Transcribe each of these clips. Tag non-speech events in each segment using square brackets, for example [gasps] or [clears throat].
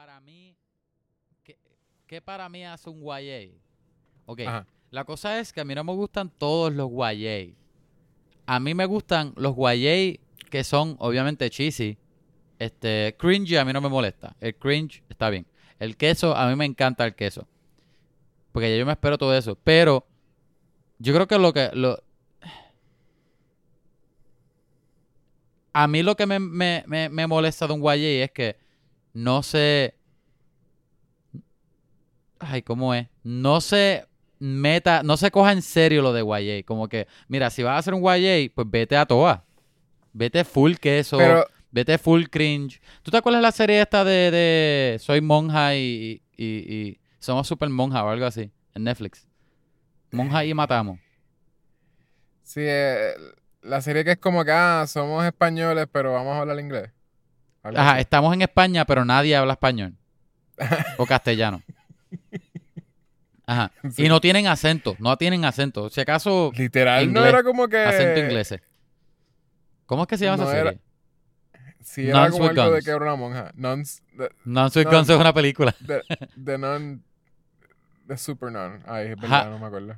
Para mí, ¿qué, qué para mí hace un YA? Ok, Ajá. la cosa es que a mí no me gustan todos los YA. A mí me gustan los YA que son obviamente cheesy. Este, cringy a mí no me molesta. El cringe está bien. El queso, a mí me encanta el queso. Porque ya yo me espero todo eso. Pero yo creo que lo que... Lo... A mí lo que me, me, me, me molesta de un YA es que no se... Ay, ¿cómo es? No se meta, no se coja en serio lo de YA. Como que, mira, si vas a hacer un YA, pues vete a toa. Vete full queso. Pero, Vete full cringe. ¿Tú te acuerdas de la serie esta de, de Soy monja y, y, y somos super monja o algo así? En Netflix. Monja y matamos. sí, eh, la serie que es como que, ah, somos españoles, pero vamos a hablar inglés. Algo Ajá, así. estamos en España, pero nadie habla español. [laughs] O castellano. Ajá. [laughs] Sí. Y no tienen acento, no tienen acento. Si acaso, Literal, no era como que... acento inglés. ¿Cómo es que se llama No esa era- serie? Sí, era Nuns como with algo de Guns. que era una monja. Nuns, de, Non Sweet No. Guns es una [laughs] película. de, de non... De super nun. Ay, es verdad, no me acuerdo.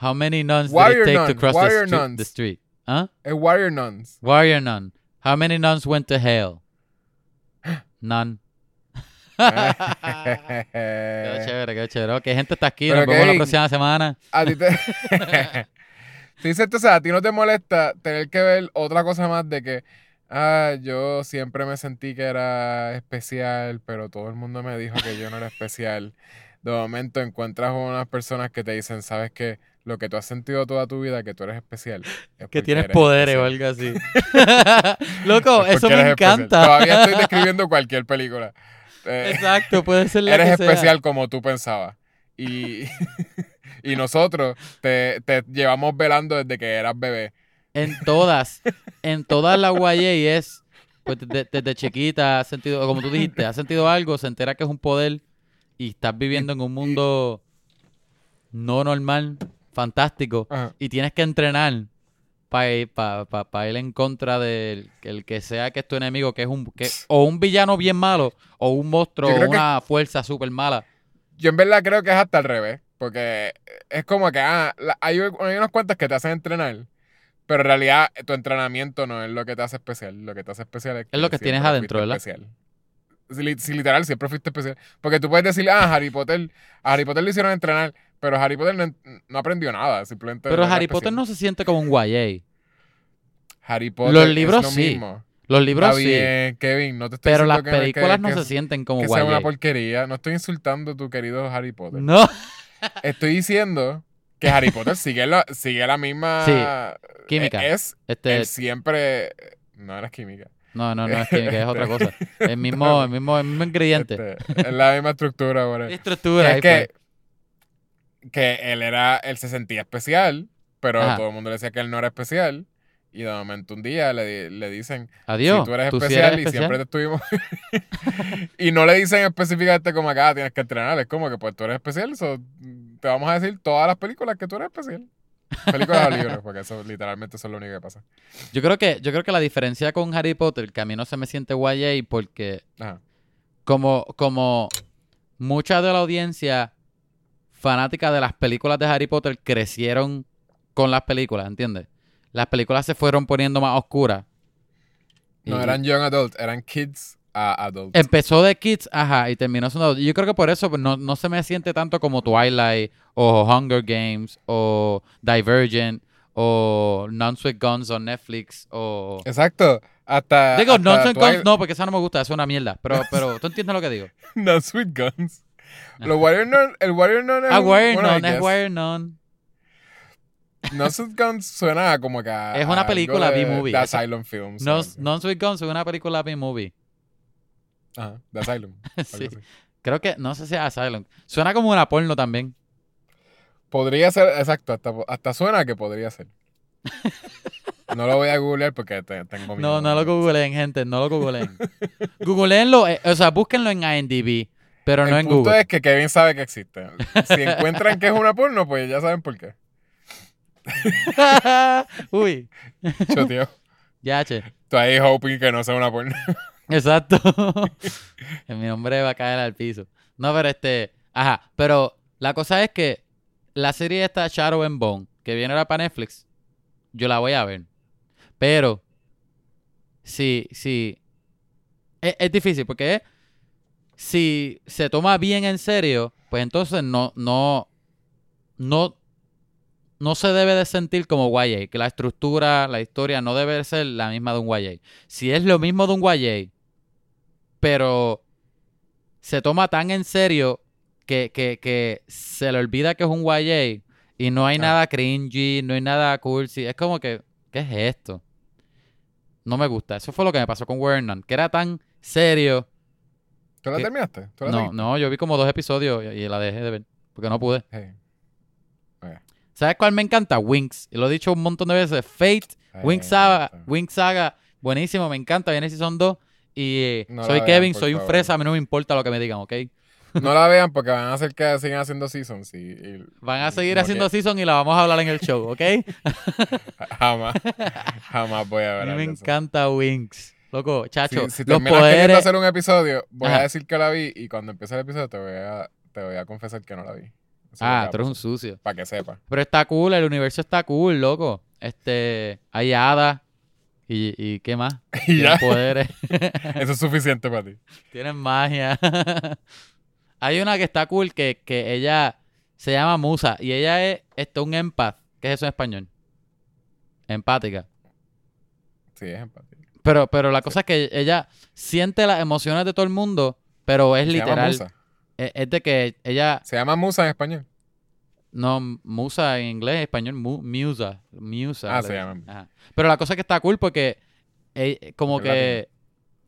How many nuns Warrior did it take to nun, cross the, street- nuns. the street? ¿Ah? Es Warrior Nuns. Warrior nun. How many nuns went to hell? [gasps] None. Quedó [laughs] chévere, quedó chévere. Ok, gente está aquí. Pero Nos vemos la próxima semana. A ti te... [laughs] [laughs] Sea, a ti no te molesta tener que ver otra cosa más de que, ah, yo siempre me sentí que era especial, pero todo el mundo me dijo que yo no era especial. De momento encuentras unas personas que te dicen, sabes que lo que tú has sentido toda tu vida, que tú eres especial. es Que tienes eres poderes o algo así. Loco, Es eso me eres especial. encanta. Todavía estoy describiendo cualquier película. Eh, Exacto, puede ser la eres que sea. especial como tú pensabas. Y, [laughs] y nosotros te, te llevamos velando desde que eras bebé. En todas, en todas las YA es, pues desde, desde chiquita has sentido, como tú dijiste, has sentido algo, se entera que es un poder y estás viviendo en un mundo no normal, fantástico, Ajá. y tienes que entrenar para ir, pa- pa- pa ir en contra del el que sea que es tu enemigo, que es un que, o un villano bien malo, o un monstruo, o que- una fuerza súper mala. Yo en verdad creo que es hasta al revés. Porque es como que ah, la- hay, hay unas cuantas que te hacen entrenar. Pero en realidad tu entrenamiento no es lo que te hace especial. Lo que te hace especial es, Es lo que tienes adentro, ¿verdad? Especial. Si, li- si literal siempre fuiste especial. Porque tú puedes decir, ah, Harry Potter, a Harry Potter le hicieron entrenar, pero Harry Potter no, en- no aprendió nada. Simplemente Pero Harry Potter no se siente como un YA. Harry Potter Los libros es lo sí. mismo. Los libros Está sí, bien, Kevin, no te estoy pero las que, películas no que- se sienten como que sea una YA. porquería. No estoy insultando a tu querido Harry Potter. No, [laughs] Estoy diciendo que Harry Potter sigue la, sigue la misma Sí, química. Es este, siempre. No era química. No, no, no es química, es otra cosa. [laughs] El mismo, el mismo, el mismo ingrediente. Este, es la misma estructura, whatever. Estructura. es ahí que, fue. que él era, él se sentía especial, pero Ajá. todo el mundo le decía que él no era especial. Y de momento un día le, le dicen, Adiós. si tú eres especial eres y siempre te estuvimos... [laughs] y no le dicen específicamente como acá tienes que entrenar, es como que pues tú eres especial, so, te vamos a decir todas las películas que tú eres especial. Películas o libros, porque eso literalmente eso es lo único que pasa. Yo creo que, yo creo que la diferencia con Harry Potter, que a mí no se me siente YA porque Ajá. como, como mucha de la audiencia fanática de las películas de Harry Potter crecieron con las películas, ¿entiendes? Las películas se fueron poniendo más oscuras. No Y- eran young adult, eran kids a adult. Empezó de Kids, ajá, y terminó siendo... Yo creo que por eso pues, no, no se me siente tanto como Twilight, o Hunger Games, o Divergent, o Non-Sweet Guns on Netflix, o... Exacto. Hasta. Digo, hasta Non-Sweet Twilight- Guns no, porque esa no me gusta, es una mierda. Pero, [laughs] pero tú entiendes lo que digo. No Sweet Guns. Los Warrior Nun, el Warrior Nun es Ah, Warrior bueno, Nun, es. Warrior Nun. No Sweet Guns suena como que a- Es una película de- B-movie. De Esa- Asylum Films. Guns es una película B-movie. Ajá, de Asylum. [laughs] Sí. Creo que, no sé si es Asylum. Suena como una porno también. Podría ser, exacto, hasta, hasta suena que podría ser. [laughs] No lo voy a googlear porque te- tengo miedo. No, no lo googleen, gente, no lo googleen. [laughs] Googleenlo, eh, o sea, búsquenlo en IMDb, pero no El en punto Google. es que Kevin sabe que existe. Si encuentran que es una porno, pues ya saben por qué. Uy, Yo, tío. ya, che. Tú ahí hoping que no sea una porno. Exacto. [laughs] Mi nombre va a caer al piso. No, pero este. Ajá. Pero la cosa es que la serie esta Shadow and Bone, que viene ahora para Netflix, yo la voy a ver. Pero. Sí, sí. Es, es difícil porque si se toma bien en serio, pues entonces no, no, no, no se debe de sentir como YA, que la estructura, la historia no debe ser la misma de un YA. Si es lo mismo de un YA, pero se toma tan en serio que, que, que se le olvida que es un YA y no hay Ah. nada cringy, no hay nada cursi. Es como que, ¿qué es esto? No me gusta. Eso fue lo que me pasó con Vernon, que era tan serio. ¿Tú la ¿Qué? terminaste? ¿Tú la No, seguiste? no, yo vi como dos episodios y, y la dejé de ver porque no pude. Hey. ¿Sabes cuál me encanta? Wings. Y lo he dicho un montón de veces. Fate, me Saga. Wings Saga, buenísimo, me encanta. Viene Season 2. Y eh, No soy Kevin, soy un fresa, a mí no me importa lo que me digan, ¿ok? No la vean porque van a hacer que sigan haciendo seasons y, y- Van a seguir haciendo que- season y la vamos a hablar en el show, ¿ok? [laughs] Jamás, jamás voy a A ver mí me encanta Wings. Loco, chacho, Si, si los queriendo poderes... hacer un episodio, voy Ajá. a decir que la vi y cuando empiece el episodio te voy a, te voy a confesar que no la vi. Ah, tú eres un sucio. Para que sepa. Pero está cool, el universo está cool, loco. Este, hay hadas y, y ¿qué más? [laughs] Y ya, poderes. [laughs] eso es suficiente para ti. Tienen magia. [laughs] Hay una que está cool que, que ella se llama Musa y ella es esto, un empath. ¿Qué es eso en español? Empática. Sí, es empatía. Pero, pero la cosa es que ella siente las emociones de todo el mundo, pero es Se llama literal. Musa. Es, es de que ella, Se llama Musa en español. No, Musa en inglés, en español, mu- Musa. Musa. Ah, se llama. Ajá. Pero la cosa es que está cool porque eh, como Es que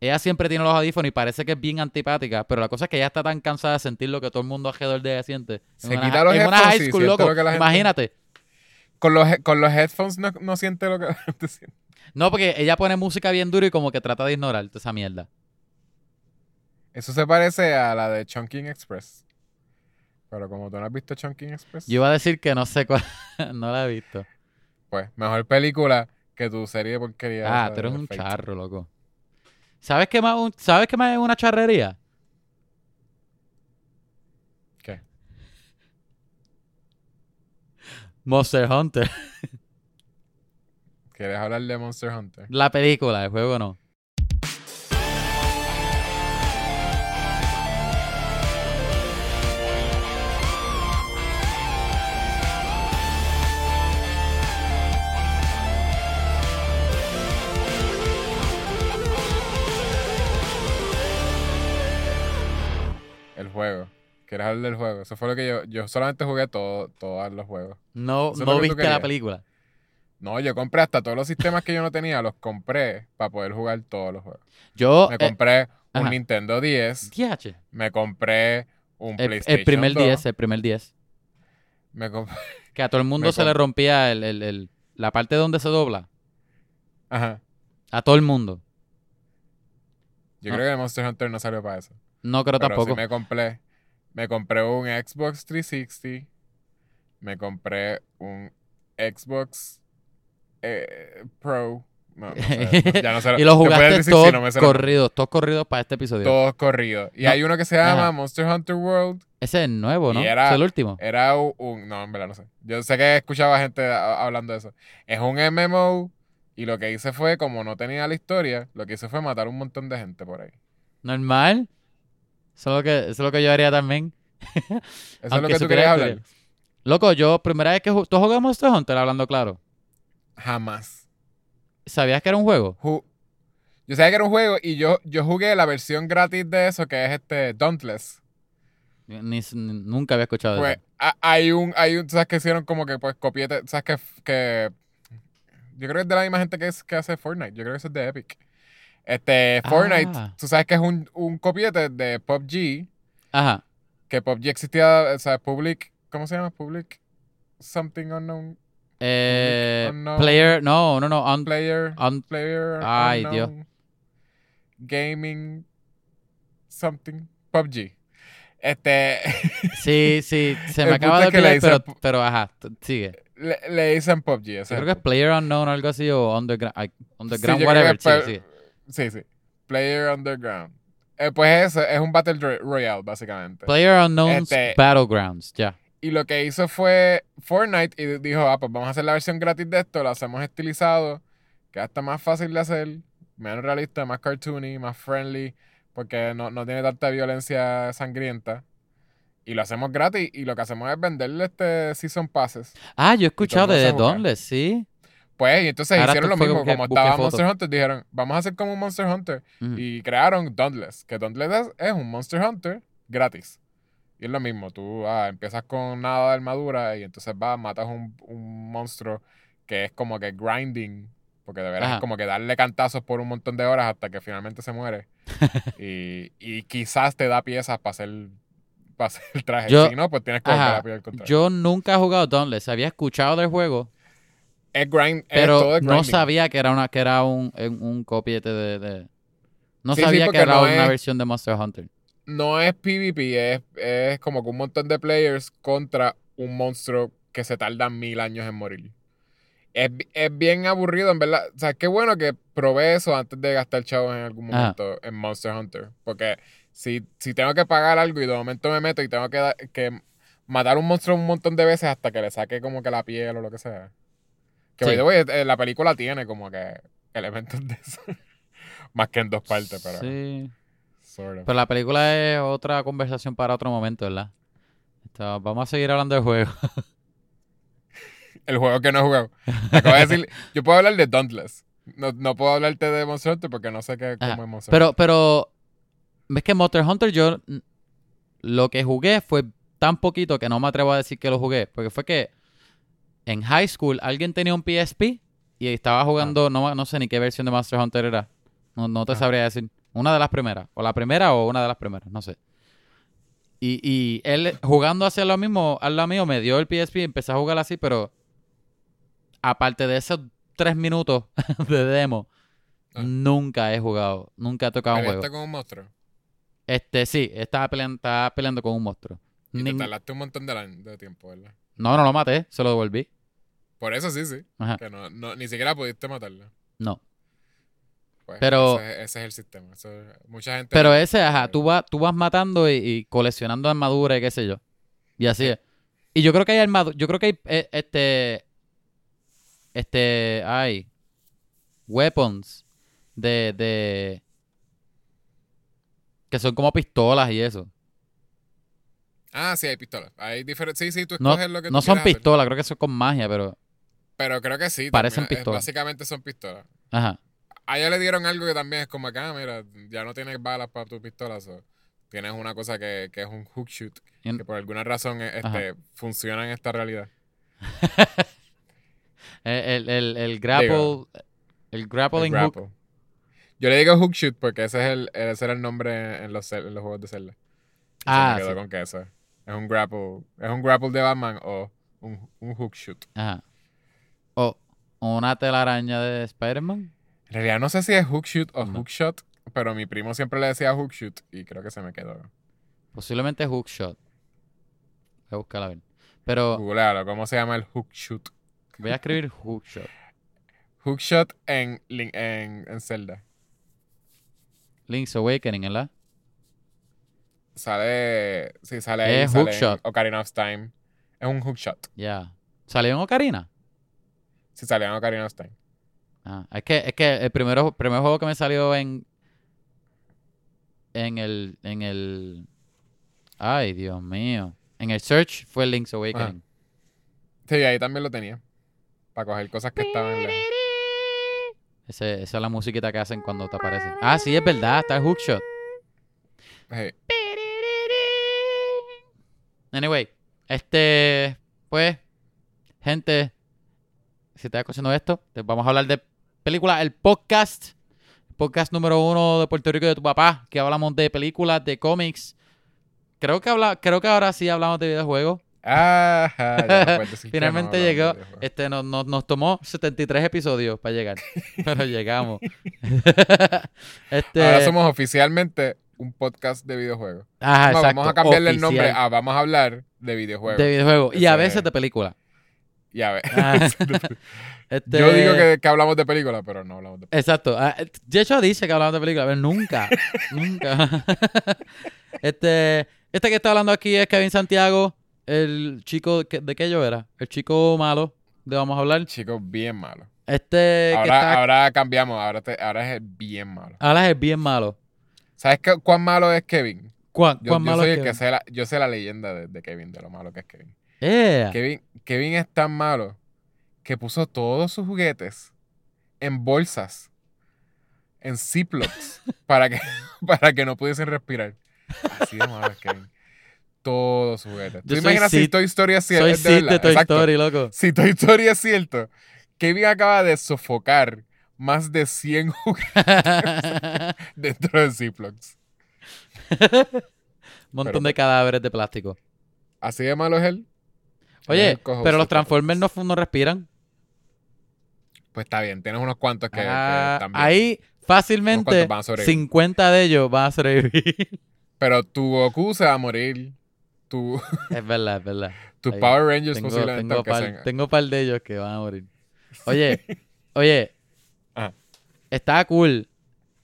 ella siempre tiene los audífonos y parece que es bien antipática, pero la cosa es que ella está tan cansada de sentir lo que todo el mundo alrededor de ella siente. En Se una, quita los en una headphones high y school, loco. lo gente- Imagínate. Con los, con los headphones no, no siente lo que la gente siente. No, porque ella pone música bien duro y como que trata de ignorar toda esa mierda. Eso se parece a la de Chunking Express. Pero como tú no has visto Chunking Express, Yo iba a decir que no sé cuál, [laughs] no la he visto. pues mejor película que tu serie de porquería. Ah, tú eres un charro, loco. ¿Sabes qué más, un- ¿sabes qué más es una charrería? ¿Qué? Monster Hunter. [laughs] ¿Quieres hablar de Monster Hunter? La película, el juego no. ¿Quieres hablar del juego? Eso fue lo que yo... Yo solamente jugué todo, todos los juegos. No, no viste la película. No, yo compré hasta todos los sistemas que yo no tenía, los compré para poder jugar todos los juegos. Yo, Me eh, compré un ajá. Nintendo 10, DH. me compré un El, PlayStation el primer 2, 10, el primer 10. me compré... Que a todo el mundo [laughs] se le rompía el, el- el- la parte donde se dobla. Ajá. A todo el mundo. Yo No. creo que Monster Hunter no salió para eso. No creo Pero tampoco. sí me compré... Me compré un Xbox 360, me compré un Xbox eh, Pro. No, no sé, ya no sé. [laughs] y lo te puedes jugaste todos no los corridos, todos corridos para este episodio. todos corridos. Y No. hay uno que se llama Ajá. Monster Hunter World. Ese es nuevo, ¿no? Era- es el último. Era un, No, en verdad no sé. Yo sé que escuchaba gente a- hablando de eso. Es un MMO. Y lo que hice fue, como no tenía la historia, lo que hice fue matar un montón de gente por ahí. Normal. Eso es lo que, eso es lo que yo haría también. Eso es lo que tú querías la hablar. Loco, yo, primera vez que ju- tú jugamos Monster Hunter, hablando claro. Jamás. ¿Sabías que era un juego? Ju- yo sabía que era un juego y yo, yo jugué la versión gratis de eso, que es este Dauntless. Ni, nunca había escuchado de Pues eso. ha- hay un, hay un, ¿sabes que hicieron como que pues copiete, sabes que, que yo creo que es de la misma gente que, es, que hace Fortnite, yo creo que eso es de Epic. Este, Fortnite, Ah. tú sabes que es un, un copiete de PUBG, Ajá. que PUBG existía, o sea, Public, ¿cómo se llama? Public Something Unknown Eh, unknown player, no, no, no. un- Player, un- Player Ay, Dios. Unknown Gaming Something, PUBG. Este, [laughs] sí, sí, se me acaba de olvidar, pero, dicen- pero ajá, sigue. le, le dicen PUBG, Yo creo que es Player Unknown o algo así, o Underground, Sí, underground creo whatever. Sí, sí. Sí, sí. Player Underground. Eh, pues eso es un Battle Ro- Royale, básicamente. Player Unknown's Este- Battlegrounds, ya. Y lo que hizo fue Fortnite y dijo, ah, pues vamos a hacer la versión gratis de esto, lo hacemos estilizado, que hasta más fácil de hacer, menos realista, más cartoony, más friendly, porque no, no tiene tanta violencia sangrienta. Y lo hacemos gratis y lo que hacemos es venderle este Season Passes. Ah, yo he escuchado de. Dauntless, sí. Pues, y entonces Ahora hicieron lo mismo, como estaba. Monster Hunter, dijeron, vamos a hacer como un Monster Hunter. Y crearon Dauntless, que Dauntless es, un Monster Hunter gratis. Y es lo mismo, tú ah, empiezas con nada de armadura y entonces vas, matas un, un monstruo que es como que grinding, porque de verdad Ajá. es como que darle cantazos por un montón de horas hasta que finalmente se muere. [laughs] y, y quizás te da piezas para hacer, para hacer el traje. Yo- si no, pues tienes que volver a pelear contra él. Yo nunca he jugado Dauntless. Había escuchado del juego, Es grind, es pero todo es no sabía que era una que era un, un, copiete de, de- No Sí, sí, sabía que era no una es- versión de Monster Hunter. no es PvP, es, es como que un montón de players contra un monstruo que se tarda mil años en morir. Es, es bien aburrido, en verdad. O sea, qué bueno que probé eso antes de gastar chavos en algún Ajá. momento en Monster Hunter. Porque si, si tengo que pagar algo y de momento me meto y tengo que, que matar un monstruo un montón de veces hasta que le saque como que la piel o lo que sea. Que Sí. way, eh, la película tiene como que elementos de eso. [laughs] Más que en dos partes, pero. Sí. sort of. Pero la película es otra conversación para otro momento, ¿verdad? Vamos a seguir hablando del juego. [laughs] El juego que no he jugado. Acabo de decir, yo puedo hablar de Dauntless. No, no puedo hablarte de Monster Hunter porque no sé qué, cómo es Monster Pero, pero, ves que Monster Hunter yo lo que jugué fue tan poquito que no me atrevo a decir que lo jugué. Porque fue que en high school alguien tenía un PSP y estaba jugando, no, no sé ni qué versión de Monster Hunter era. No, no te Ah. sabría decir. Una de las primeras. O la primera o una de las primeras, no sé. Y, y él jugando hacia lo mismo, al lado mío, me dio el PSP y empecé a jugar así, pero aparte de esos tres minutos [laughs] de demo, Ah. nunca he jugado, nunca he tocado un juego. con un monstruo. Este, sí, estaba peleando, estaba peleando con un monstruo. Y te tardaste un montón de tiempo, ¿verdad? No, no lo maté, se lo devolví. Por eso sí, sí. Ajá. Que no, no, ni siquiera pudiste matarlo. No. Pues, Pero- Ese, ese es el sistema. Eso- mucha gente. Pero ese, ajá, tú vas, tú vas matando y, y coleccionando armadura y qué sé yo. Y así es. Y yo creo que hay armadura, yo creo que hay eh, este, este, hay weapons de, de, que son como pistolas y eso. Ah, sí, hay pistolas. Hay diferentes. Sí, sí, tú No, escoges lo que no tú son quieras hacer. pistolas, creo que son con magia, pero, Pero creo que sí. Parecen también. Es- pistolas. Básicamente son pistolas. ajá. A ella le dieron algo que también es como acá, mira, ya no tienes balas para tu pistola. so, tienes una cosa que, que es un hook shoot. Que por alguna razón eh, este, funciona en esta realidad. [laughs] El, el, el grapple, Digo, el grappling hook. grapple. Yo le digo hook shoot porque ese es el, ese era el nombre en los, en los juegos de Zelda. Se Ah, me quedó sí. con que eso. Es un grapple. Es un grapple de Batman o un, un hook shoot. Ajá. O una telaraña de Spider-Man. En realidad no sé si es hook shoot o No. hook shot, pero mi primo siempre le decía hook shoot y creo que se me quedó. Posiblemente hookshot. Voy a buscarla a ver. Pero Googlealo, ¿cómo se llama el hook shoot? voy a escribir hookshot. Hook shot en, en, en Zelda. Link's Awakening, ¿verdad? Sale. Sí, sale ahí. Es sale hookshot. Ocarina of Time. Es un hook shot. Ya. ¿Salió en Ocarina? Sí, sale en Ocarina of Time. Ah, es que, es que el primero, primer juego que me salió en. En el. En el. Ay, Dios mío. En el search fue Link's Awakening. Sí, ahí también lo tenía. Para coger cosas que estaban lejos. Ese- esa es la musiquita que hacen cuando te aparecen. Ah, sí, es verdad, está el hookshot. Sí. Anyway, este, pues, gente, si estás escuchando esto, te vamos a hablar de películas, el podcast, podcast número uno de Puerto Rico y de tu papá, que hablamos de películas, de cómics. Creo que habla, creo que ahora sí hablamos de videojuegos. Ajá, [laughs] no Finalmente no, llegó. Este nos, nos, nos tomó 73 episodios para llegar. [laughs] pero llegamos. [laughs] este, Ahora somos oficialmente un podcast de videojuegos. ajá, No, exacto, vamos a cambiarle el nombre a Vamos a hablar de videojuegos. de videojuegos y a es- veces de películas. Y a ver. Ah. [laughs] Este- Yo digo que, que hablamos de película, pero no hablamos de película. Exacto. Ah, De hecho, dice que hablamos de película, pero nunca. [laughs] nunca. [laughs] este, este que está hablando aquí es Kevin Santiago, el chico. que- ¿De qué yo era? El chico malo de Vamos a hablar. Chicos, bien malo. Este que Ahora, está. ahora cambiamos, ahora, te- ahora es el bien malo. Ahora es bien malo. ¿Sabes qué- cuán malo es Kevin? ¿Cuán, Yo, cuán yo malo soy es el que sé la, yo sé la leyenda de, de Kevin, de lo malo que es Kevin. Kevin. Kevin es tan malo que puso todos sus juguetes en bolsas, en Ziplocs, [laughs] para que, [laughs] para que no pudiesen respirar. Así de malo es Kevin. Todos sus juguetes. ¿Tú imaginas si Toy Story es cierto? Soy de Toy Exacto. Story, loco. Si Toy Story es cierto, Kevin acaba de sofocar más de 100 [laughs] juguetes [laughs] dentro de Ziplocs. [laughs] Montón Pero- de cadáveres de plástico. Así de malo es él. Oye, pero los Transformers no, no respiran. Pues está bien, tienes unos cuantos que, que Ah, también. ahí fácilmente cuantos van a sobrevivir. 50 de ellos van a sobrevivir. Pero tu Goku se va a morir. Tu, es verdad, es verdad. tu Ahí. Power Rangers Tengo, posiblemente tengo, par, tengo par de ellos que van a morir. Oye, oye. Está cool.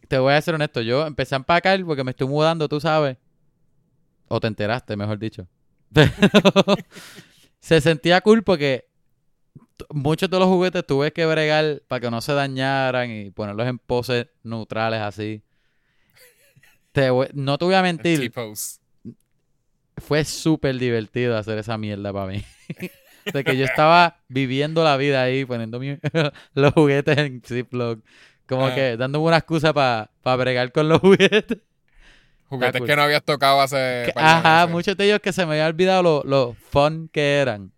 Te voy a ser honesto. Yo empecé a empacar porque me estoy mudando, tú sabes. O te enteraste, mejor dicho. [laughs] se sentía cool porque muchos de los juguetes tuve que bregar para que no se dañaran y ponerlos en poses neutrales así. Te voy- no te voy a mentir fue súper divertido hacer esa mierda para mí. de que yo estaba viviendo la vida ahí, poniendo mi- [laughs] los juguetes en Ziploc. Como Ajá. que dándome una excusa para bregar con los [laughs] juguetes. Juguetes cool. que no habías tocado hace. Que- ajá, meses. muchos de ellos que se me había olvidado lo, lo fun que eran.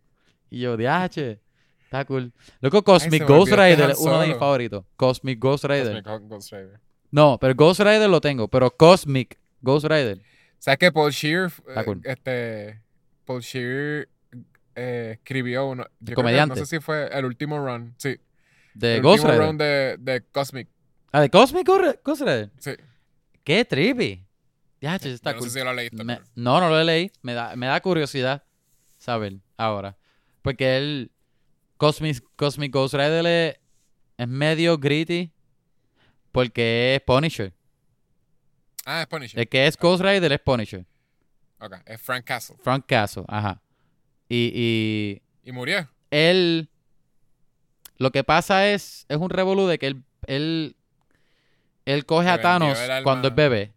Y yo, diache, está cool. Loco, Cosmic Ghost Rider es uno de mis favoritos. Cosmic Ghost Rider. Cosmic Ghost Rider. No, pero Ghost Rider lo tengo, pero Cosmic Ghost Rider. ¿Sabes que Paul Shear, eh, cool. este, Paul Shear eh, escribió uno, yo creo que comediante. no sé si fue el último run, sí, De el Ghost Rider. run de, de Cosmic, Ah, de Cosmic Ghost Rider. sí. Qué trippy. Ya, che, está no cool. sé si lo leíste, Me- no, no lo leí. Me da, me da curiosidad saber ahora. Porque él, Cosmic, Cosmic Ghost Rider es, es medio gritty porque es Punisher. Ah, es Punisher. El que es Ghost Rider es Punisher. Ok, es Frank Castle. Frank Castle, ajá. Y, y Y murió. él, lo que pasa es, es un revolú de que él, él, él coge a Thanos cuando es bebé.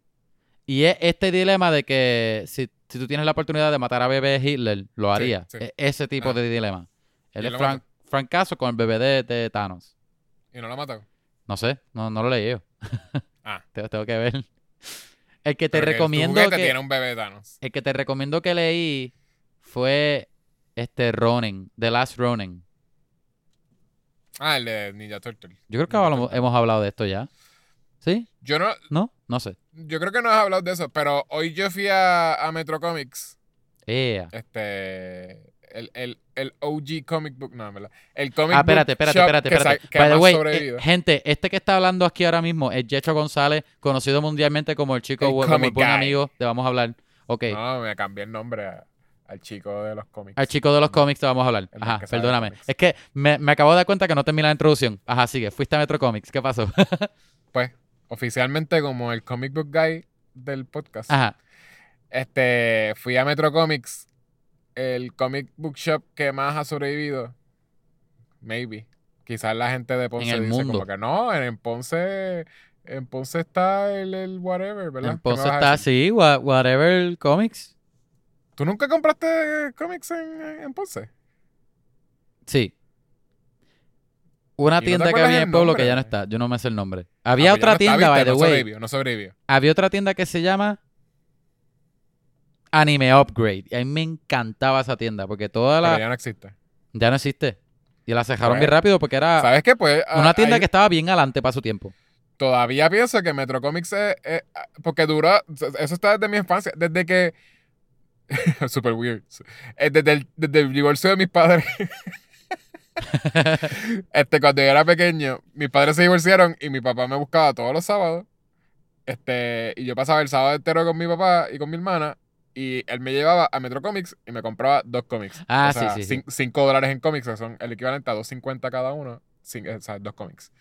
Y es este dilema de que si, si tú tienes la oportunidad de matar a bebé Hitler, lo haría. sí. E- ese tipo Ah. de dilema. Él ¿Y es Castle con el bebé de, de Thanos. Y no lo mató. No sé, no, no lo leí yo. Ah. [laughs] Tengo, tengo que ver. El que te Pero recomiendo que, tiene un bebé Thanos. el que te recomiendo que leí fue este Ronin, The Last Ronin. Ah, el de Ninja Turtle. Yo creo que hablamos- hemos hablado de esto ya. ¿Sí? Yo no, ¿No? No sé. yo creo que no has hablado de eso, pero hoy yo fui a, a Metro Comics, este, el, el, el OG comic book, no, verdad. El comic Ah, espérate, book espérate, shop espérate, que espérate. sa- que By the way, sobrevivido. eh, gente, este que está hablando aquí ahora mismo es Yecho González, conocido mundialmente como el chico El como el buen guy. amigo de Vamos a Hablar. Ok. No, me cambié el nombre a- al chico de los cómics. Al chico de los cómics te vamos a hablar. Ajá, perdóname. Es que me, me acabo de dar cuenta que no terminé la introducción. Ajá, sigue. Fuiste a Metro Comics. ¿Qué pasó? [laughs] Pues, oficialmente como el comic book guy del podcast. Ajá. Este, fui a Metro Comics, el comic book shop que más ha sobrevivido. Maybe. Quizás la gente de Ponce el dice mundo. como que no, en, en Ponce, en Ponce está el, el whatever, ¿verdad? En ¿Qué me Ponce está wha- whatever comics. ¿Tú nunca compraste cómics en, en Ponce? Sí. Una ¿Y no te tienda que había en el pueblo nombre? que ya no está. Yo no me sé el nombre. Ah, Había pues otra no tienda, by the no way. sobrevivió, no sobrevivió. Había otra tienda que se llama Anime Upgrade. Y a mí me encantaba esa tienda porque toda Pero la... ya no existe. Ya no existe. Y la cerraron Pues, bien rápido porque era ¿Sabes qué? Pues ah, una tienda que estaba bien adelante para su tiempo. todavía pienso que Metro Comics es, es- porque duró, eso está desde mi infancia, desde que [laughs] super weird. Eh, Desde el, desde el divorcio de mis padres. [laughs] este, cuando yo era pequeño, mis padres se divorciaron y mi papá me buscaba todos los sábados. Este, y yo pasaba el sábado entero con mi papá y con mi hermana y él me llevaba a Metro Comics y me compraba dos cómics. Ah, o sea, sí, sí, sí. cin- cinco dólares en cómics, que son el equivalente a 2.50 cada uno, o sea, dos cómics.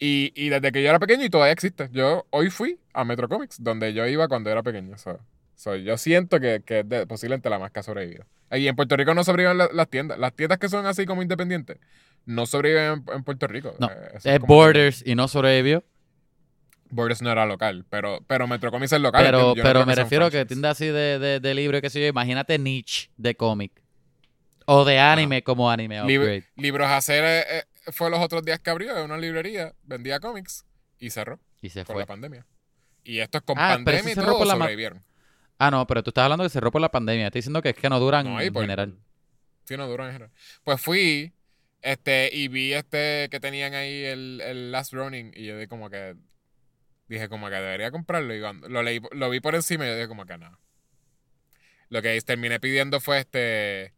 Y, y desde que yo era pequeño y todavía existe. Yo hoy fui a Metro Comics, donde yo iba cuando era pequeño. So, so, yo siento que, que es de- posiblemente la más que ha sobrevivido. Y en Puerto Rico no sobreviven la- las tiendas. Las tiendas que son así como independientes no sobreviven en, en Puerto Rico. No, Eh, Es que- Borders y no sobrevivió. Borders no era local, pero, pero Metro Comics es local. Pero, pero me refiero a que tiendas así de, de, de libro y qué sé yo. Imagínate niche de cómic. O de anime como anime Lib-. Libros Hacer eh, eh, fue los otros días que abrió, es una librería, vendía cómics y cerró Y se por fue. la pandemia. Y estos con Ah, pandemia y todo por la sobrevivieron. Ah, no, pero tú estás hablando que cerró por la pandemia. Estoy diciendo que es que no duran No, en por- general. Sí, no duran en general. Pues fui este y vi este que tenían ahí el, el Last Running y yo dije como que dije como que debería comprarlo y cuando lo leí lo vi por encima y yo dije como que no. Lo que terminé pidiendo fue este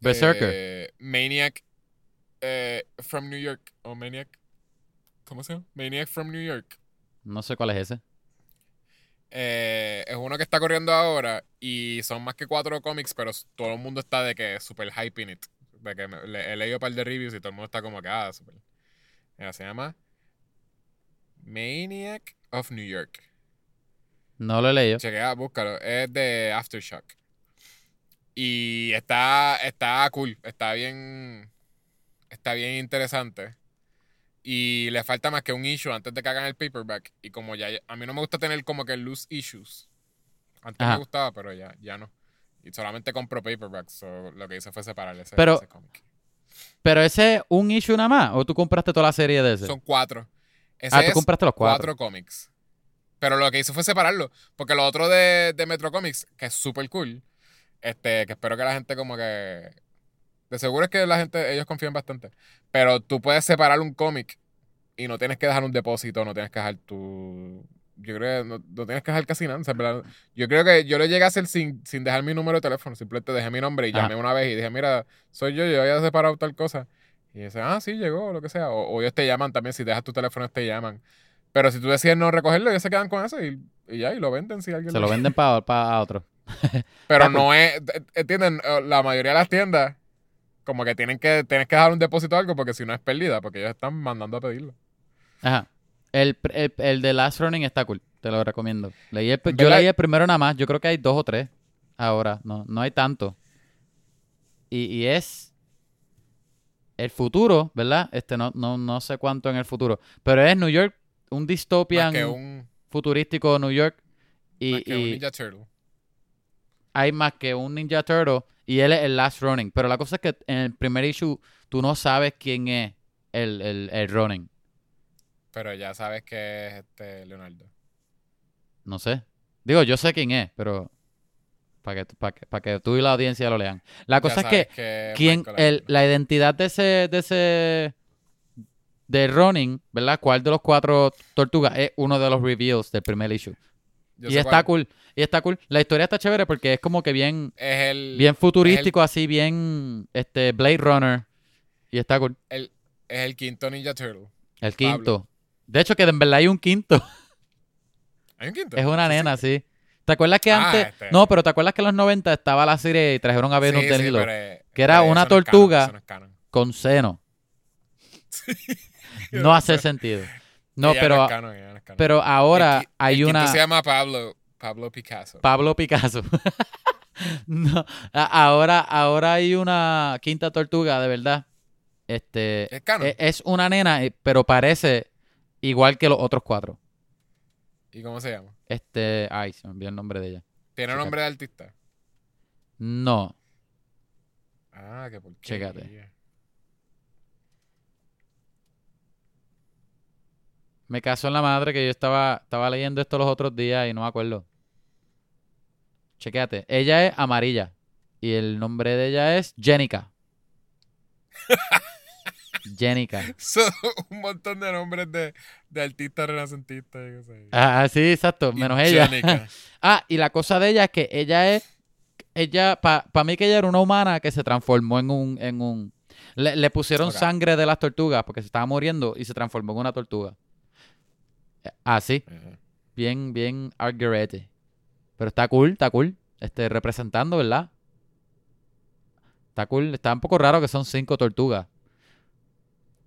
Berserker. eh, Maniac eh, from New York o Maniac ¿Cómo se llama? Maniac from New York. No sé cuál es ese. Eh, es uno que está corriendo ahora y son más que cuatro cómics, pero todo el mundo está de que super hyping it. De que me- le- he leído un par de reviews y todo el mundo está como que, ah, super. Mira, se llama Maniac of New York. No lo he leído. Chequea, búscalo. Es de Aftershock. Y está, está cool. Está bien. Está bien interesante. Y le falta más que un issue antes de que hagan el paperback. Y como ya. A mí no me gusta tener como que loose issues. Antes Ajá. me gustaba, pero ya, ya no. Y solamente compro paperbacks. So, lo que hice fue separar ese, Pero- ese cómic. Pero ese es un issue nada más. ¿O tú compraste toda la serie de ese? Son cuatro. Ese ah, tú compraste los cuatro. cuatro cómics. Pero lo que hice fue separarlo. Porque lo otro de, de Metro Comics, que es súper cool, este, que espero que la gente como que... De seguro es que la gente, ellos confían bastante. Pero tú puedes separar un cómic y no tienes que dejar un depósito, no tienes que dejar tu... Yo creo que no, no tienes que dejar casi nada. o sea, Yo creo que yo lo llegué a hacer sin, sin dejar mi número de teléfono. Simplemente dejé mi nombre y Ajá. llamé una vez y dije, mira, soy yo, yo había separado tal cosa. Y dice, ah, sí, llegó, lo que sea. O, o ellos te llaman también, si dejas tu teléfono, te llaman. Pero si tú decides no recogerlo, ellos se quedan con eso y, y ya, y lo venden si alguien Se lo venden para otro. Pero [laughs] pues. no es, ¿entienden? Eh, La mayoría de las tiendas, como que tienen que, tienes que dejar un depósito o algo, porque si no es pérdida, porque ellos están mandando a pedirlo. Ajá. El, el, el de Last Running está cool. Te lo recomiendo. Leí el yo leí el primero nada más. Yo creo que hay dos o tres ahora. No, no hay tanto. Y, y es el futuro, ¿verdad? Este no, no, no sé cuánto en el futuro. Pero es New York, un dystopian un, futurístico New York. Y, más que un Ninja Turtle. hay más que un Ninja Turtle. Y él es el Last Running. Pero la cosa es que en el primer issue tú no sabes quién es el, el, el Running. Pero ya sabes que es este Leonardo. No sé. Digo, yo sé quién es, pero para que, para que, para que tú y la audiencia lo lean. La cosa es que, que quién, el, la identidad de ese, de ese, de Ronin, ¿verdad? ¿Cuál de los cuatro tortugas es uno de los reveals del primer issue? Yo y está cuál. cool. Y está cool. La historia está chévere porque es como que bien, Es el, bien futurístico, así bien, este, Blade Runner. Y está cool. es el quinto Ninja Turtle. El quinto. De hecho, que en verdad hay un quinto. [laughs] ¿Hay un quinto? Es una Sí, sí. nena, sí. ¿Te acuerdas que Ah, antes... este. No, pero ¿te acuerdas que en los 90 estaba la serie y trajeron a Venus Sí, del sí, Hilo? pero, eh, que era una eso no es canon, tortuga. no es. Con seno. [laughs] No hace sentido. No, pero, canon, no pero ahora hay el una... se llama Pablo, Pablo Picasso. Pablo Picasso. [laughs] no, ahora, ahora hay una quinta tortuga, de verdad. Este, ¿Es canon? e- es una nena, eh, pero parece igual que los otros cuatro. ¿Y cómo se llama? Este, ay, se me olvidó el nombre de ella. ¿Tiene Chécate. nombre de artista? No, Ah, qué porquería. Chécate. Me casó en la madre que yo estaba, estaba leyendo esto los otros días y no me acuerdo. Chequéate. Ella es amarilla. Y el nombre de ella es Jenica. [laughs] Jenica. Son un montón de nombres de, de artistas renacentistas. y cosas así. Ah, sí, exacto. Y Menos ella. Jenica. [laughs] Ah, y la cosa de ella es que ella es. Ella, para mí que ella era una humana que se transformó en un. En un le, le pusieron sangre de las tortugas porque se estaba muriendo y se transformó en una tortuga. Así, Ajá. bien, bien arguerete. Pero está cool, está cool. Este, representando, ¿verdad? Está cool. Está un poco raro que son cinco tortugas.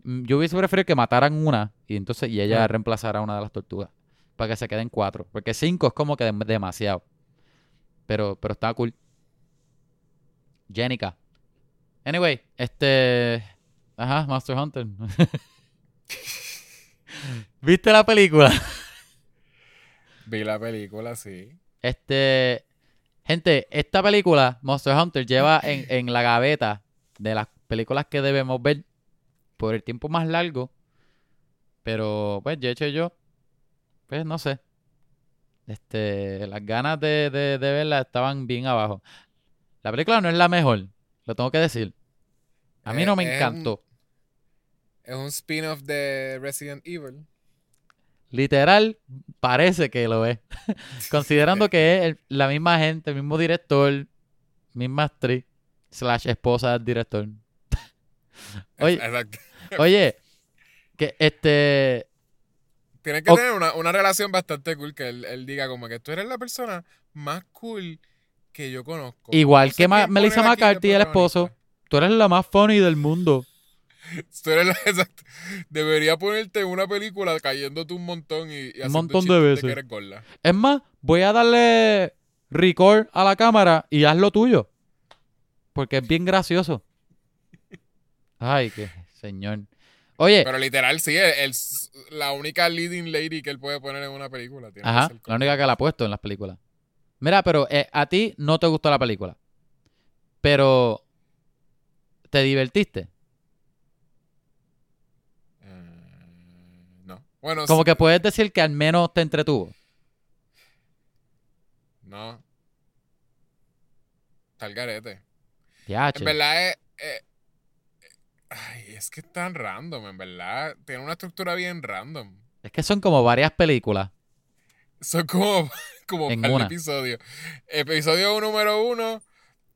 Mm, Yo hubiese preferido que mataran una y entonces y ella Ah. reemplazara a una de las tortugas. Para que se queden cuatro. Porque cinco es como que dem- demasiado. Pero, pero está cool. Jenica. Anyway, este. Ajá, Monster Hunter. [laughs] ¿Viste la película? [laughs] Vi la película, sí. Este. Gente, esta película, Monster Hunter, lleva en, en la gaveta de las películas que debemos ver por el tiempo más largo. Pero, pues, de hecho, yo. Pues, no sé. Este. Las ganas de, de, de verla estaban bien abajo. La película no es la mejor, lo tengo que decir. A mí Eh, no me un- encantó. Es un spin-off de Resident Evil. Literal, parece que lo es. [laughs] Considerando que es el- la misma gente, el mismo director, misma actriz, slash esposa del director. [laughs] Oye, oye, que este. Tiene que tener una, una relación bastante cool que él, él diga como que tú eres la persona más cool que yo conozco. Igual No sé que Melissa McCarthy, el esposo. Tú eres la más funny del mundo. Protagonista. Tú eres la- [laughs] exacto. Debería ponerte en una película cayéndote un montón y, y haciendo montón de veces. que gorda. Es más, voy a darle record a la cámara y haz lo tuyo. Porque es bien gracioso. Ay, qué señor. Oye, Pero literal, sí, es la única leading lady que él puede poner en una película. Tiene Ajá, la única que la ha puesto en las películas. Mira, pero eh, a ti no te gustó la película. Pero te divertiste. Eh, no. Bueno, Como sí, que puedes decir que al menos te entretuvo. No. Está el garete. Ya, En verdad es. eh, eh, ay, es que es tan random, en verdad. Tiene una estructura bien random. Es que son como varias películas. Son como, [laughs] como En una. episodios. Episodio número uno.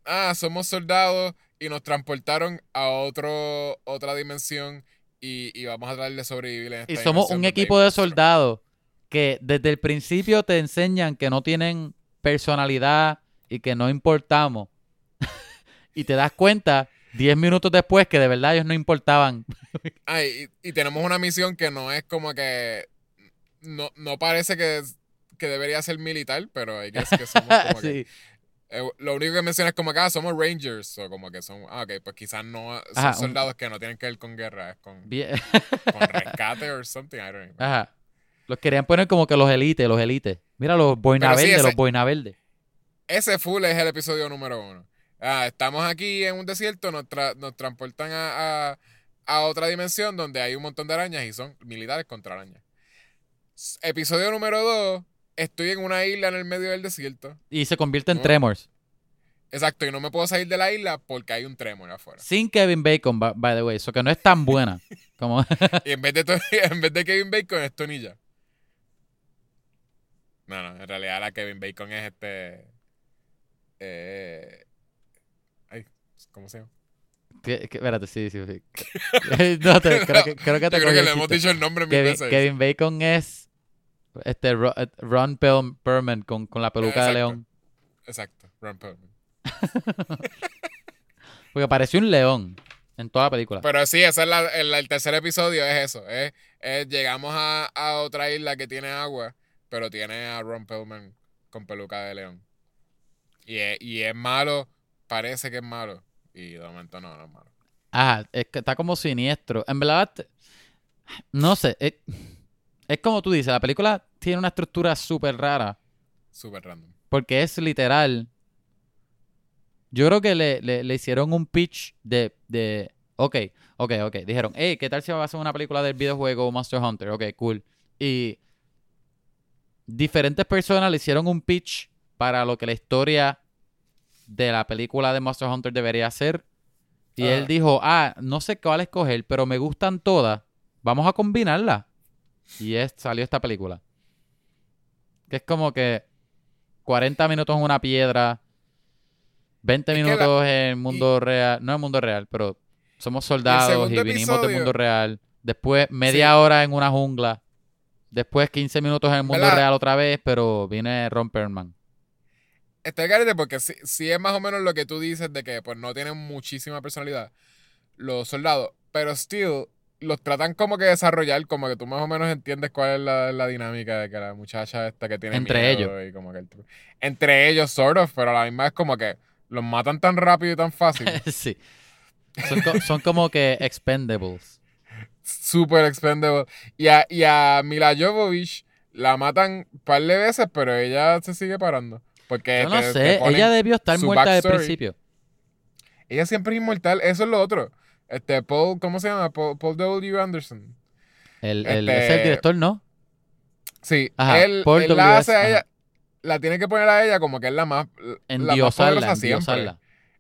Ah, somos soldados y nos transportaron a otro, otra dimensión y, y vamos a tratar de sobrevivir en esta Y somos un equipo de soldados que desde el principio te enseñan que no tienen personalidad y que no importamos. [laughs] y te das cuenta 10 minutos después que de verdad ellos no importaban. [laughs] Ah, y, y tenemos una misión que no es como que. No, no parece que, que debería ser militar, pero hay que que somos [laughs] como que. Eh, lo único que menciona es como que ah, somos Rangers, o como que son. Ah, ok, pues quizás no. Son Ajá, un- soldados que no tienen que ver con guerra, es con, Bien. con [laughs] rescate or something, I don't know. Ajá. Los querían poner como que los elites, los elites. Mira los boina Pero sí, verde, ese- los boina verde. Ese full es el episodio número uno. Ah, estamos aquí en un desierto, nos, tra- nos transportan a, a, a otra dimensión donde hay un montón de arañas y son militares contra arañas. Episodio número dos, estoy en una isla en el medio del desierto. Y se convierte en No. Tremors. Exacto, y no me puedo salir de la isla porque hay un tremor afuera. Sin Kevin Bacon, by, by the way. Eso que no es tan buena. [laughs] Como... [laughs] Y en vez de, [laughs] en vez de Kevin Bacon es Tony ya. No, no, en realidad la Kevin Bacon es este. Eh, ay, ¿cómo se llama? que- espérate, sí, sí, sí. no, te- creo, que, creo que Yo te creo que le hemos dicho el nombre mil Kevin, veces. Kevin Bacon es este eh, Ron Perlman con, con la peluca de león. Exacto, Ron Perlman. [laughs] Porque pareció un león en toda la película. Pero sí, ese es la- el, el tercer episodio, es eso. Es, es llegamos a, a otra isla que tiene agua, pero tiene a Ron Perlman con peluca de león. Y es, y es malo, parece que es malo. Y de momento no, no es malo. Ajá, es que está como siniestro. En verdad, no sé. Es, es como tú dices, la película tiene una estructura súper rara. Súper random. Porque es literal. Yo creo que le, le- le hicieron un pitch de, de. Ok, ok, ok. Dijeron, hey, ¿qué tal si va a hacer una película del videojuego Monster Hunter? Ok, cool. Y diferentes personas le hicieron un pitch para lo que la historia de la película de Monster Hunter debería ser. Y él dijo, ah, no sé cuál escoger, pero me gustan todas. Vamos a combinarlas. Y es, salió esta película. Que es como que 40 minutos en una piedra, 20 Es que la- minutos en el mundo real, no en el mundo real, pero somos soldados y vinimos del mundo real. Después media hora en una jungla. Después 15 minutos en el mundo ¿Verdad? real otra vez, pero viene Ron Perlman. Está el garete porque sí, sí es más o menos lo que tú dices de que pues no tienen muchísima personalidad los soldados, pero still los tratan como que desarrollar, como que tú más o menos entiendes cuál es la, la dinámica de que la muchacha esta que tiene Entre miedo ellos. y como que el tru- entre ellos, sort of, pero a la misma es como que los matan tan rápido y tan fácil. [laughs] sí. Son, co- son como que expendables. Super expendable. Y a, y a Mila Jovovich la matan un par de veces, pero ella se sigue parando. Porque Yo no te- sé, ella debió estar muerta desde el principio. ella siempre es inmortal. Eso es lo otro. Este, Paul, ¿cómo se llama? Paul, Paul W. Anderson. El, el, Este- es el director, ¿no? Sí, Ajá, él, Paul él W. la hace a ajá. ella, la tiene que poner a ella como que es la más, la más Endiosarla, poderosa siempre.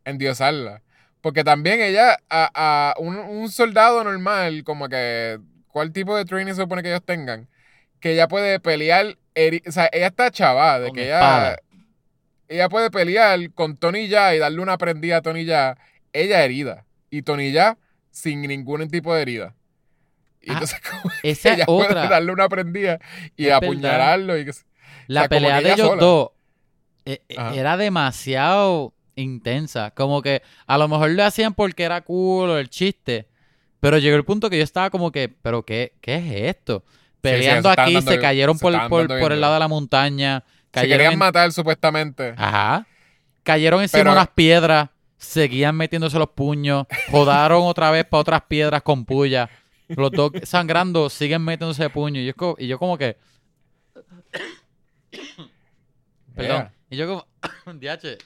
endiosarla. Porque también ella, a, a un, un soldado normal, como que, ¿cuál tipo de training se supone que ellos tengan? Que ella puede pelear, heri- o sea, ella está chavada, de Con que espada. ella, ella puede pelear con Tony Ya y darle una prendida a Tony Ya, ella herida, y Tony Ya sin ningún tipo de herida. Y Ah, entonces, [laughs] como Esa ella es puede otra. darle una prendida y Es apuñalarlo. Y que, se- La sea, pelea de ellos sola. dos eh, eh, era demasiado intensa. Como que a lo mejor lo hacían porque era cool o el chiste. Pero llegó el punto que yo estaba como que, ¿pero qué, qué es esto? Peleando se aquí, se cayeron se por, el lado de la montaña. se Cayeron querían en- matar supuestamente. Ajá. Cayeron encima de unas piedras, seguían metiéndose los puños, jodaron otra vez para otras piedras con puya. Los dos sangrando, siguen metiéndose puños. Y yo, co- y yo como que, perdón. Y yo como, [coughs] diache.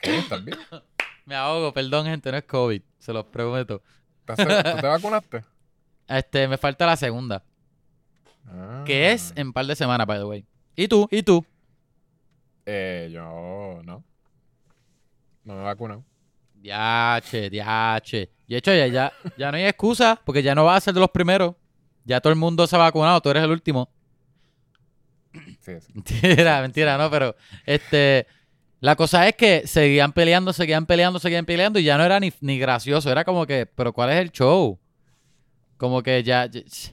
¿Estás [coughs] bien? me ahogo, perdón gente, no es COVID, se los prometo. ¿Estás- ¿Tú te vacunaste? [coughs] Este, me falta la segunda, Ah. que es en par de semanas, by the way. ¿Y tú? ¿Y tú? Eh, yo no. No me he vacunado. Diache, diache. Y hecho, ya, ya, ya no hay excusa, porque ya no vas a ser de los primeros. Ya todo el mundo se ha vacunado, tú eres el último. Sí, sí. [laughs] Mentira, mentira, no, pero este. La cosa es que seguían peleando, seguían peleando, seguían peleando y ya no era ni, ni gracioso. Era como que, ¿pero cuál es el show? Como que ya. ya- Sí.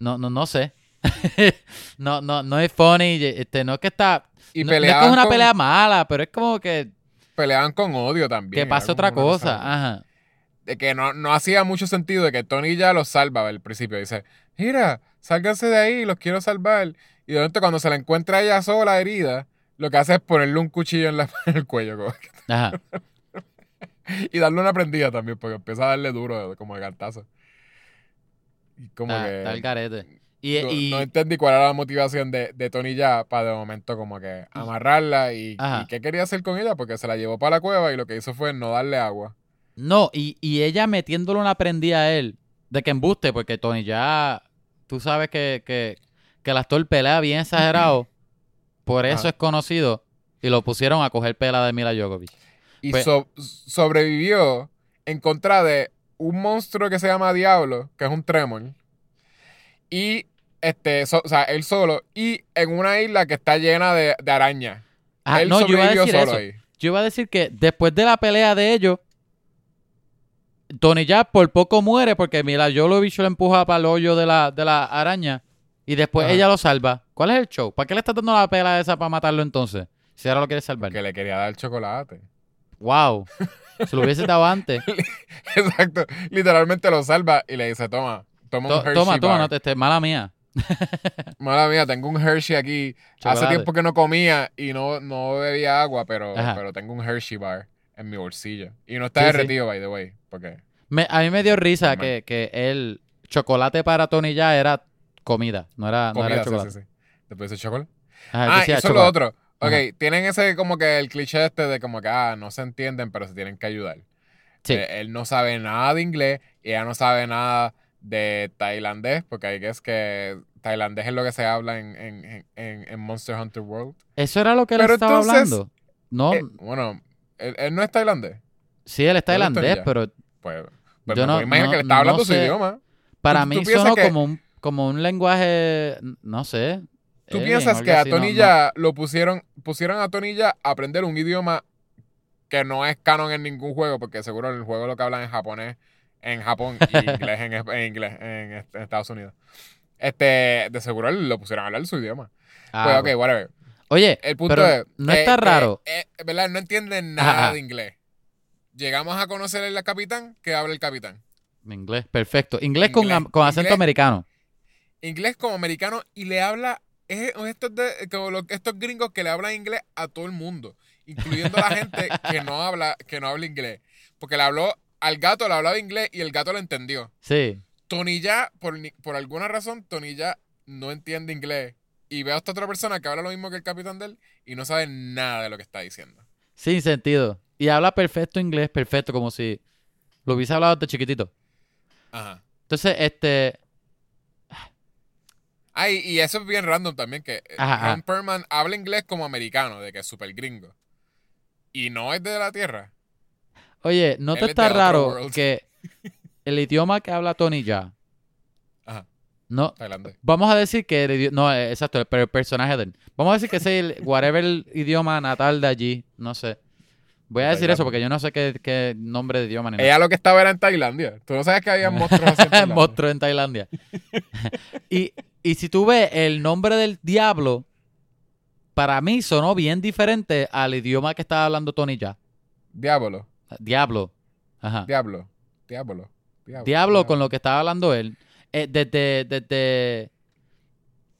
no, no, no sé. [laughs] no, no, no es funny. Este, no es que está. Y no, no es que es una con, pelea mala, pero es como que, peleaban con odio también. que pase era otra cosa. Ajá. De que no, no hacía mucho sentido de que Tony ya los salva al principio. Dice, mira, sálganse de ahí, los quiero salvar. Y de repente cuando se la encuentra ella sola herida, lo que hace es ponerle un cuchillo en, la- [laughs] en el cuello. como [laughs] Ajá. y darle una prendida también, porque empieza a darle duro, como de cartazo. Y como que... está el garete. Y, no, y- no entendí cuál era la motivación de, de Tony ya para de momento como que amarrarla y, qué quería hacer con ella porque se la llevó para la cueva y lo que hizo fue no darle agua. No, y, y ella metiéndole una prendida a él de que embuste, porque Tony ya, tú sabes que, que, que el actor pelea bien exagerado, [clears throat] por eso Ajá. es conocido, y lo pusieron a coger pela de Mila Djokovic. Y Pues- so- sobrevivió en contra de un monstruo que se llama Diablo, que es un tremor. Y este, so- o sea, él solo. Y en una isla que está llena de, de arañas. Ah, él no, yo iba a decir solo eso. ahí. Yo iba a decir que después de la pelea de ellos, Tony ya por poco muere porque Mila Jovovich lo empuja para el hoyo de la, de la araña y después Ajá. ella lo salva. ¿Cuál es el show? ¿Para qué le estás dando la pela esa para matarlo entonces? Si ahora lo quieres salvar. Que le quería dar chocolate. Wow. [laughs] Se lo hubiese dado antes. [laughs] Exacto. Literalmente lo salva y le dice, toma, toma To- un Hershey toma, toma, bar". no te estés, mala mía. [laughs] Mala mía, tengo un Hershey aquí. Hace tiempo que no comía y no, no bebía agua, pero, Ajá. pero tengo un Hershey bar en mi bolsillo. Y no está Sí, sí. derretido, by the way. Porque Me- a mí me dio risa que, que el chocolate para Tony ya era comida, no era, no era comida, chocolate. sí. Después dice chocolate. Ajá, Ah, eso es lo otro. Ok, Ajá. tienen ese como que el cliché este de como que, ah, no se entienden, pero se tienen que ayudar. Sí. Eh, él no sabe nada de inglés y ella no sabe nada de tailandés, porque hay que es que tailandés es lo que se habla en, en, en- en, en Monster Hunter World. Eso era lo que él Pero estaba entonces, hablando. No, Eh, bueno, él, él no es tailandés. sí, él es ¿dónde está tailandés, pero Pues, pues Yo no- imaginar no- que le está no hablando su idioma. para ¿Tú- mí tú sonó que- como, un, como un lenguaje, no sé. ¿Tú alien, piensas que a no- ya lo pusieron, pusieron a Tony ya a aprender un idioma que no es canon en ningún juego, porque seguro el juego lo que hablan es japonés en Japón y inglés en, en inglés en, est- en Estados Unidos. Este, de seguro lo pusieron a hablar su idioma. Ah, pues ok, whatever. Oye, El punto pero es. no está raro. eh, ¿Verdad? No entienden nada Ajá. de inglés. Llegamos a conocer al capitán, que habla el capitán. Inglés, perfecto. Inglés, con, Inglés, con acento inglés. americano. Inglés como americano y le habla. Es estos, de- como los- estos gringos que le hablan inglés a todo el mundo, incluyendo a la gente que no habla, que no habla inglés. Porque le habló al gato, le hablaba inglés y el gato lo entendió. Sí. Tony ya, por, por alguna razón, Tony ya no entiende inglés. Y ve a esta otra persona que habla lo mismo que el capitán de él y no sabe nada de lo que está diciendo. Sin sentido. Y habla perfecto inglés, perfecto, como si lo hubiese hablado de chiquitito. Ajá. Entonces, este. Ay, y eso es bien random también, que eh, Ron ajá. Perlman habla inglés como americano, de que es súper gringo. Y no es de la tierra. Oye, ¿no te está raro world. que el idioma que habla Tony ya. Ajá, No, Tailandia. vamos a decir que el No, eh, exacto, pero el personaje de él. Vamos a decir que es el [laughs] whatever el idioma natal de allí. No sé. Voy a De decir Tailandia. eso porque yo no sé qué, qué nombre de idioma ni nada. Ella lo que estaba era en Tailandia. Tú no sabes que había [laughs] monstruos así en Tailandia? Monstruo en Tailandia. y, y si tú ves el nombre del diablo, para mí sonó bien diferente al idioma que estaba hablando Tony ya. Diablo, Diablo. Ajá. diablo, diablo. Diablo, Diablo con lo que estaba hablando él. Eh, desde, desde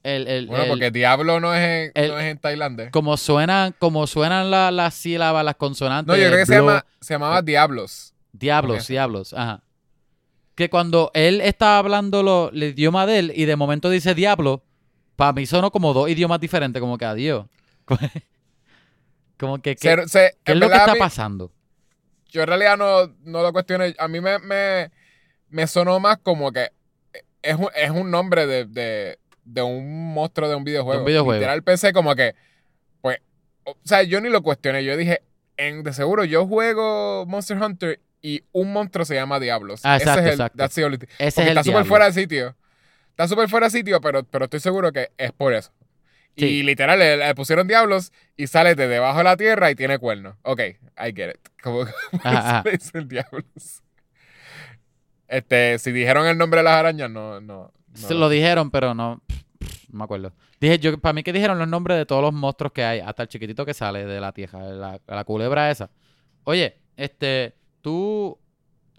el, el- Bueno, el- porque diablo no es en, no es en tailandés. como suenan, como suenan la- las sílabas, las consonantes. No, yo creo que se, llama, se llamaba Diablos. Diablos, Ok. diablos, ajá. Que cuando él estaba hablando lo- el idioma de él y de momento dice diablo, para mí sonó como dos idiomas diferentes, como que adiós. [laughs] Como que, ¿qué, Se- se- qué es lo que está mí- pasando? Yo en realidad no, no lo cuestioné. A mí me, me, me sonó más como que es un, es un nombre de, de, de un monstruo de un videojuego. De un videojuego. Literal pensé como que, pues, o sea, yo ni lo cuestioné. Yo dije, en, de seguro yo juego Monster Hunter y un monstruo se llama Diablos. Ah, exacto, Ese es el, exacto. that's the only thing. Ese es el está súper fuera de sitio. Está súper fuera de sitio, pero, pero estoy seguro que es por eso. Sí. Y literal, le, le pusieron diablos y sale de debajo de la tierra y tiene cuernos. Ok, I get it. [laughs] Como, le dicen diablos. Este, si dijeron el nombre de las arañas, no, no. no. Se lo dijeron, pero no, no me acuerdo. Dije, yo, para mí que dijeron los nombres de todos los monstruos que hay, hasta el chiquitito que sale de la tierra, la, la culebra esa. Oye, este, tú,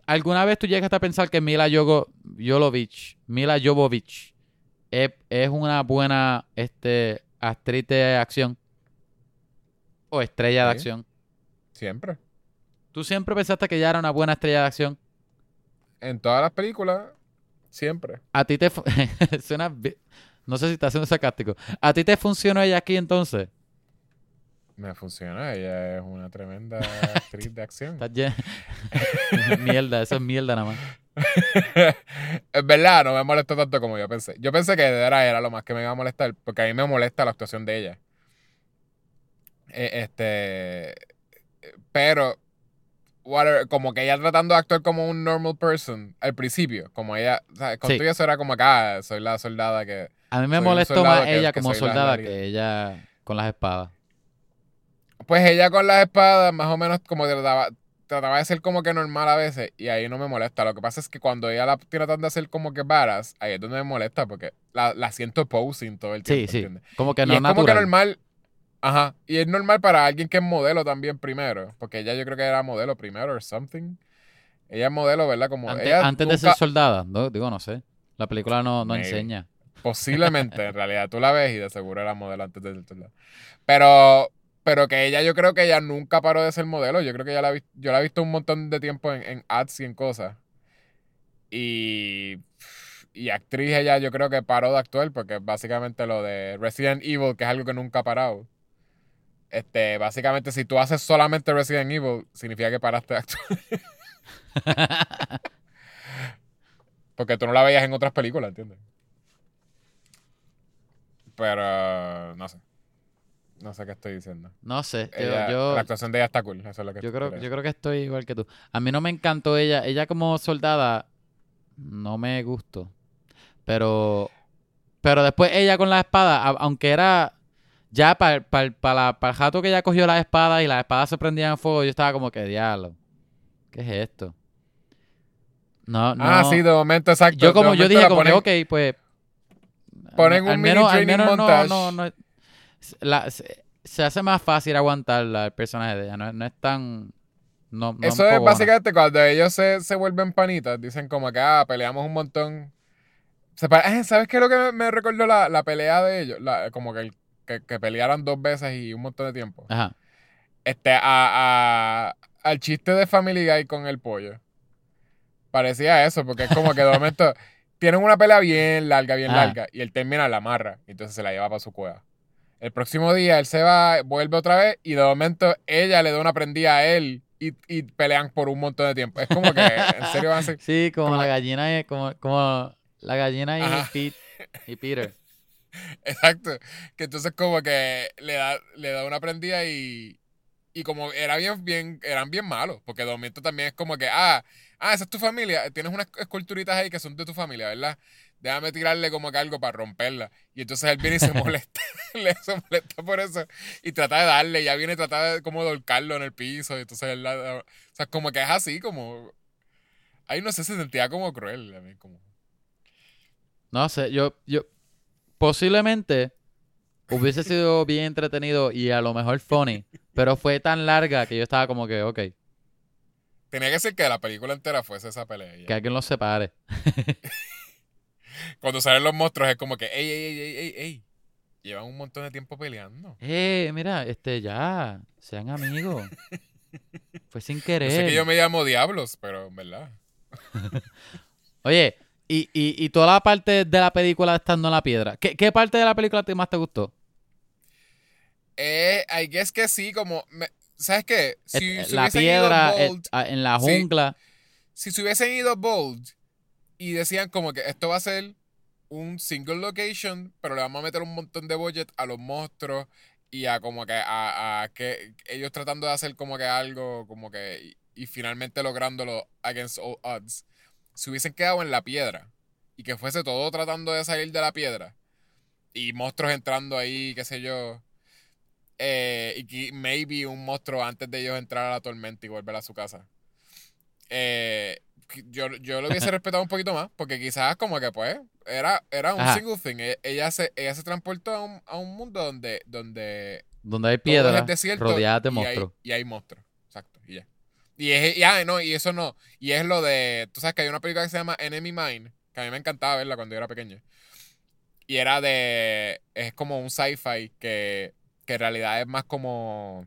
¿alguna vez tú llegaste a pensar que Mila Yogo, Jovovich, Mila Jovovich, es, es una buena, este, actriz de acción? O estrella de Sí. acción. Siempre. ¿Tú siempre pensaste que ella era una buena estrella de acción? En todas las películas, siempre. A ti te... [laughs] Suena... No sé si está siendo sarcástico. ¿A ti te funcionó ella aquí entonces? Me funciona. Ella es una tremenda [laughs] actriz de acción. [laughs] Mierda, eso es mierda nada más. Es [laughs] verdad, no me molestó tanto como yo pensé. Yo pensé que verdad era lo más que me iba a molestar, porque a mí me molesta la actuación de ella. Eh, este. Pero, whatever, como que ella tratando de actuar como un normal person al principio, como ella, ¿sabes? Con Sí. eso era como acá, soy la soldada que. A mí me molestó más que- ella que como soldada que ella con las espadas. Pues ella con las espadas, más o menos como trataba, trataba de ser como que normal a veces, y ahí no me molesta. Lo que pasa es que cuando ella la tratan de hacer como que varas, ahí es donde me molesta, porque la, la siento posing todo el Sí, tiempo, sí. ¿entiendes? Como que y como normal. Ajá. Y es normal para alguien que es modelo también primero. Porque ella yo creo que era modelo primero or something. Ella es modelo, ¿verdad? Como Antes, ella antes de ser soldada, no, digo, no sé. La película no, no Maybe. enseña. Posiblemente, en realidad. Tú la ves y de seguro era modelo antes de ser soldado. Pero, pero que ella, yo creo que ella nunca paró de ser modelo. Yo creo que ella la, yo la he visto un montón de tiempo en, en ads y en cosas. Y, y actriz ella yo creo que paró de actuar porque básicamente lo de Resident Evil, que es algo que nunca ha parado. Este, básicamente si tú haces solamente Resident Evil, significa que paraste de actuar. [laughs] Porque tú no la veías en otras películas, ¿entiendes? Pero no sé. No sé qué estoy diciendo. No sé. Yo, Ella- yo, la actuación de ella está cool. Eso es lo que yo creo, yo creo que estoy igual que tú. A mí no me encantó ella. Ella como soldada no me gustó. Pero pero después ella con la espada, a- aunque era ya para el jato que ella cogió la espada y las espadas se prendían en fuego, yo estaba como que diablo. ¿Qué es esto? No, no. Ah, sí, de momento, exacto. Yo como yo dije la como ponen- que, ok, pues ponen al un mini menos, al menos no, no, no. La- se, se hace más fácil aguantarla el personaje de ella. No, es- no es tan. No, no Eso es básicamente cuando ellos se, se vuelven panitas, dicen como que, ah, peleamos un montón. Se eh, ¿Sabes qué es lo que me, recordó la, la pelea de ellos? La- como que, el- que, que pelearan dos veces y un montón de tiempo. Ajá. Este, a, a- al chiste de Family Guy con el pollo. Parecía eso, porque es como que de momento [laughs] tienen una pelea bien larga, bien larga, y él termina la amarra, y entonces se la lleva para su cueva. El próximo día él se va, vuelve otra vez, y de momento ella le da una prendida a él y, y pelean por un montón de tiempo. Es como que, en serio, van a ser. [laughs] Sí, como, como- la gallina y como, como la gallina y. Pete, y Peter. [laughs] Exacto. Que entonces como que le da, le da una prendida y, y como era bien, bien, eran bien malos, porque de momento también es como que, ah, ah, esa es tu familia, tienes unas esculturitas ahí que son de tu familia, ¿verdad? Déjame tirarle como que algo para romperla. Y entonces él viene y se [laughs] molesta, [laughs] le se molesta por eso y trata de darle, ya viene y trata de como de ahorcarlo en el piso, y entonces él, la- o sea, como que es así, como, ahí no sé, se sentía como cruel, a mí, como, No sé, yo, yo posiblemente hubiese sido bien entretenido y a lo mejor funny, pero fue tan larga que yo estaba como que, ok, tenía que ser que la película entera fuese esa pelea. ya. que alguien los separe. [laughs] [laughs] Cuando salen los monstruos es como que, ey, ey, ey, ey, ey, ey. Llevan un montón de tiempo peleando. Eh, mira, este, ya, sean amigos. [laughs] Fue sin Yo querer. sé que yo me llamo Diablos, pero en verdad. [laughs] Oye, y, y, y toda la parte de la película estando en la piedra. ¿Qué, qué parte de la película te más te gustó? Eh, I guess que sí, como. me- ¿Sabes qué? Si, Eh, si la piedra ido eh, bold, en la Sí. jungla. si se hubiesen ido bold y decían como que esto va a ser un single location, pero le vamos a meter un montón de budget a los monstruos y a como que a, a que ellos tratando de hacer como que algo como que y, finalmente lográndolo against all odds. Si hubiesen quedado en la piedra y que fuese todo tratando de salir de la piedra y monstruos entrando ahí, qué sé yo, eh, y que maybe un monstruo antes de ellos entrar a la tormenta y volver a su casa. Eh, yo, yo lo hubiese respetado un poquito más, porque quizás como que pues era, era un Ajá. single thing. E- Ella se, ella se transportó a un, a un mundo donde, donde Donde hay piedra rodeadas de y hay- monstruos. Y hay, monstruos. Exacto. Y ya. Y, es, y, ah, no, y eso no. Y es lo de. Tú sabes que hay una película que se llama Enemy Mine, que a mí me encantaba verla cuando yo era pequeño. Y era de. Es como un sci-fi que, que en realidad es más como.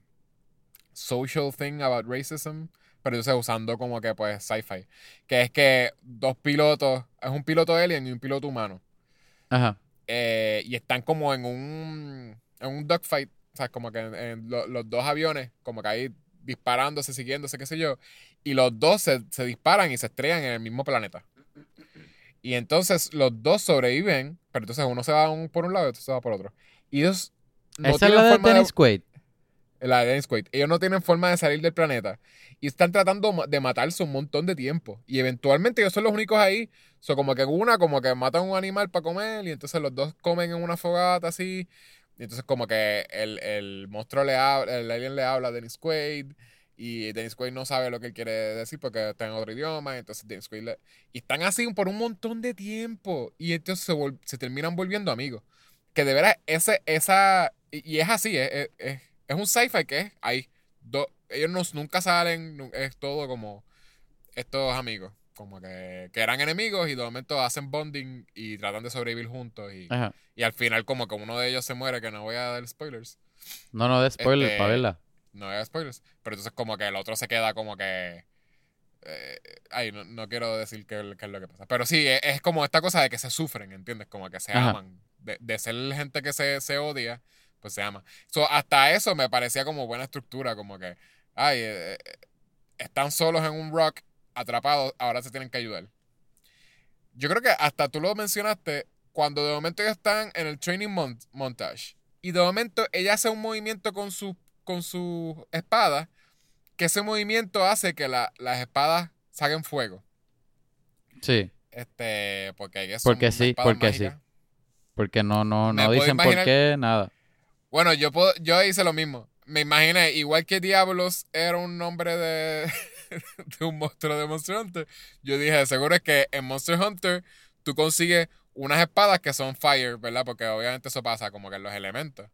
Social thing about racism. Pero entonces usando como que pues sci-fi. Que es que dos pilotos. Es un piloto alien y un piloto humano. Ajá. Eh, y están como en un, en un dogfight, o sea, como que en, en lo- los dos aviones, como que ahí disparándose, siguiéndose, qué sé yo, y los dos se, se disparan y se estrellan en el mismo planeta. Y entonces los dos sobreviven, pero entonces uno se va un- por un lado y otro se va por otro. Y ellos no Esa es la de- Dennis Quaid. La de Quaid. Ellos no tienen forma de salir del planeta. Y están tratando de matarse un montón de tiempo. Y eventualmente ellos son los únicos ahí. So, como que una, como que matan un animal para comer. Y entonces los dos comen en una fogata así. Y entonces como que el, el monstruo le habla, el alien le habla a Dennis Quaid. Y Dennis Quaid no sabe lo que quiere decir porque está en otro idioma. Y entonces Dennis Quaid Y están así por un montón de tiempo. Y entonces se, vol- se terminan volviendo amigos. Que de veras, ese, esa... Y, es así, es- es- un sci-fi que es ahí. Do- ellos no- nunca salen, es todo como estos amigos. Como que, que eran enemigos y de momento hacen bonding y tratan de sobrevivir juntos. Y, y al final como que uno de ellos se muere, que no voy a dar spoilers. No, no de spoiler, Este, para verla. No voy a dar spoilers. Pero entonces como que el otro se queda como que... eh, ay, no, no quiero decir qué, qué es lo que pasa. Pero sí, es, es como esta cosa de que se sufren, ¿entiendes? Como que se Ajá. aman. De, de ser gente que se, se odia, pues se ama. So, hasta eso me parecía como buena estructura, como que, ay, eh, eh, están solos en un rock, atrapados, ahora se tienen que ayudar. Yo creo que hasta tú lo mencionaste, cuando de momento ellos están en el training mon- montage, y de momento ella hace un movimiento con su, con su espada, que ese movimiento hace que la- las espadas saquen fuego. Sí, Este, porque ellas son Porque sí, porque sí. porque no, no, no dicen por qué, nada. Bueno, yo puedo, yo hice lo mismo. Me imaginé, igual que Diablos era un nombre de, [laughs] de un monstruo de Monster Hunter, yo dije, seguro es que en Monster Hunter tú consigues unas espadas que son fire, ¿verdad? Porque obviamente eso pasa como que en los elementos.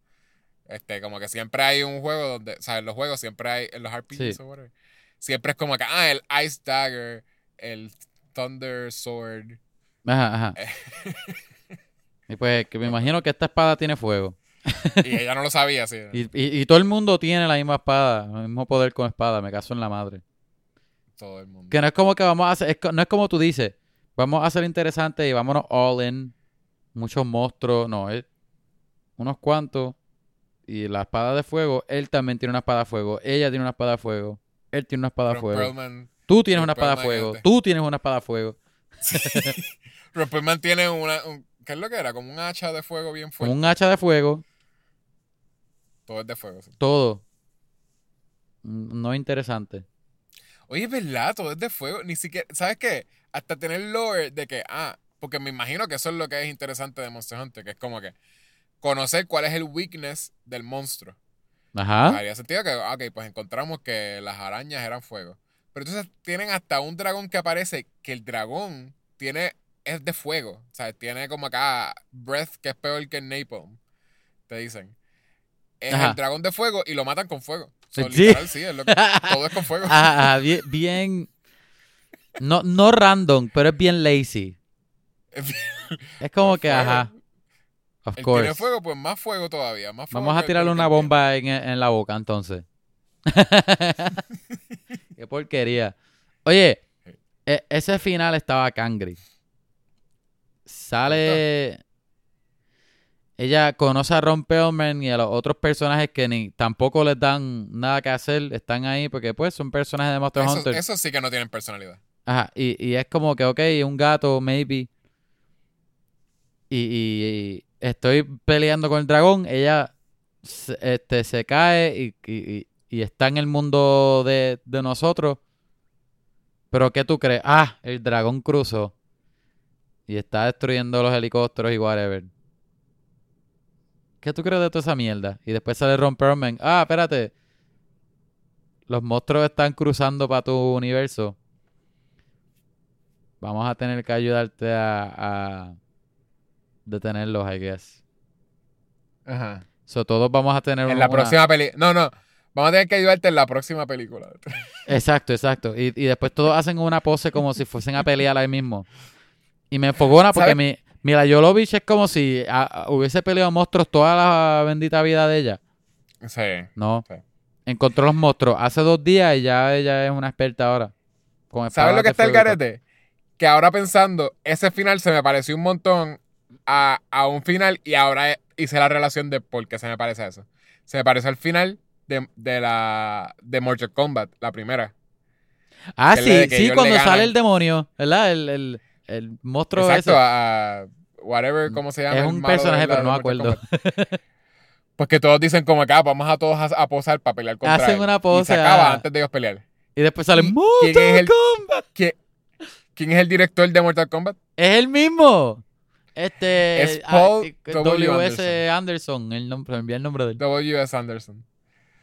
Este, como que siempre hay un juego donde, o sea, en los juegos siempre hay, en los RPGs Sí. o whatever, siempre es como que, ah, el Ice Dagger, el Thunder Sword. Ajá, ajá. [laughs] Y pues que me imagino que esta espada tiene fuego. Y ella no lo sabía, sí. Y, y- y todo el mundo tiene la misma espada, el mismo poder con espada, me caso en la madre. Todo el mundo. Que no es como que vamos a hacer, es no es como tú dices, vamos a hacer interesante y vámonos all in, muchos monstruos, no, es unos cuantos. Y la espada de fuego, él también tiene una espada de fuego, ella tiene una espada de fuego, él tiene una espada de fuego, Perlman, tú tienes una espada de fuego, este. tú tienes una espada de fuego, [laughs] Ron Perlman tiene una, un- ¿qué es lo que era? Como un hacha de fuego bien fuerte. un hacha de fuego, Todo es de fuego, sí. todo. Mm, No es interesante. Oye, es verdad, todo es de fuego. Ni siquiera, ¿sabes qué? Hasta tener lore de que, ah, porque me imagino que eso es lo que es interesante de Monster Hunter, que es como que conocer cuál es el weakness del monstruo. Ajá. Haría sentido que, ah, ok, pues encontramos que las arañas eran fuego. Pero entonces tienen hasta un dragón que aparece que el dragón tiene, es de fuego. O sea, tiene como acá breath que es peor que el napalm. Te dicen. Es Ajá. el dragón de fuego y lo matan con fuego. So, Sí. literal, sí, es lo que- [laughs] todo es con fuego. Ajá, bien, bien- no, no random, pero es bien lazy. Es bien- Es como que, fuego. ajá. Of course. tiene fuego, pues más fuego todavía. Más fuego Vamos a tirarle una bomba en, en la boca entonces. [laughs] Qué porquería. Oye, e- ese final estaba cangri. Sale. Ella conoce a Ron Perlman y a los otros personajes que ni tampoco les dan nada que hacer. Están ahí porque, pues, son personajes de Monster Eso, Hunter. eso sí que no tienen personalidad. Ajá, y, y es como que, ok, un gato, maybe. Y, y- y estoy peleando con el dragón, ella se, este, se cae y, y- y- y está en el mundo de, de nosotros. Pero ¿qué tú crees? Ah, el dragón cruzó. Y está destruyendo los helicópteros y whatever. ¿Qué tú crees de toda esa mierda? Y después sale Ron Perlman. Ah, espérate. Los monstruos están cruzando para tu universo. Vamos a tener que ayudarte a, a detenerlos, I guess. Ajá. So, todos vamos a tener En la una- próxima película. No, no. Vamos a tener que ayudarte en la próxima película. [laughs] Exacto, exacto. Y, y después todos hacen una pose como si fuesen a pelear ahí mismo. Y me enfogona porque ¿Sabes? mi, Mila Jovovich es como si a- a- hubiese peleado monstruos toda la bendita vida de ella. Sí. No. Sí. Encontró los monstruos hace dos días y ya ella es una experta ahora. Con ¿Sabes lo que está el garete? Que ahora pensando, ese final se me pareció un montón a, a un final y ahora hice la relación de por qué se me parece a eso. Se me parece al final de, de la de Mortal Kombat, la primera. Ah, que sí, sí, cuando le sale el demonio, ¿verdad? El, el, el monstruo Exacto, ese. a, whatever, ¿cómo se llama? Es un de personaje, pero no me acuerdo. Pues que todos dicen como acá, vamos a todos a, a posar para pelear contra Hacen él. una Y pose se acaba a- antes de ellos pelear. Y después sale ¿Y Mortal quién es el- Kombat. ¿Quién, quién es el director de Mortal Kombat? Es el mismo. Este. Es ah, Paul eh, W. W.S. Anderson. El nombre, envié el nombre de él. W.S. Anderson.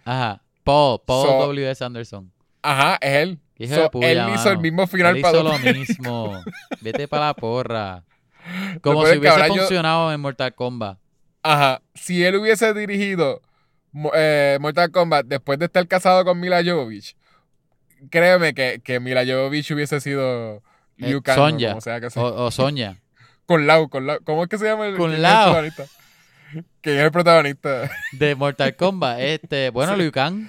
Ajá. Paul. Paul So- W.S. Anderson. Ajá, es él. Hijo So, de puya, él hizo el mano. mismo final Él para hizo lo mismo. Vete para la porra. [laughs] Como si es que hubiese yo- funcionado en Mortal Kombat. Ajá. Si él hubiese dirigido eh, Mortal Kombat después de estar casado con Mila Jovovich, créeme que, que Mila Jovovich hubiese sido Liu Eh, Kang, o Sonja. como sea que sea. O, o Sonia. [laughs] Con Lau, con Lau. ¿Cómo es que se llama el, Con el Lau. protagonista? ¿Quién es el protagonista? De Mortal Kombat. [laughs] Este. Bueno, Sí. Liu Kang.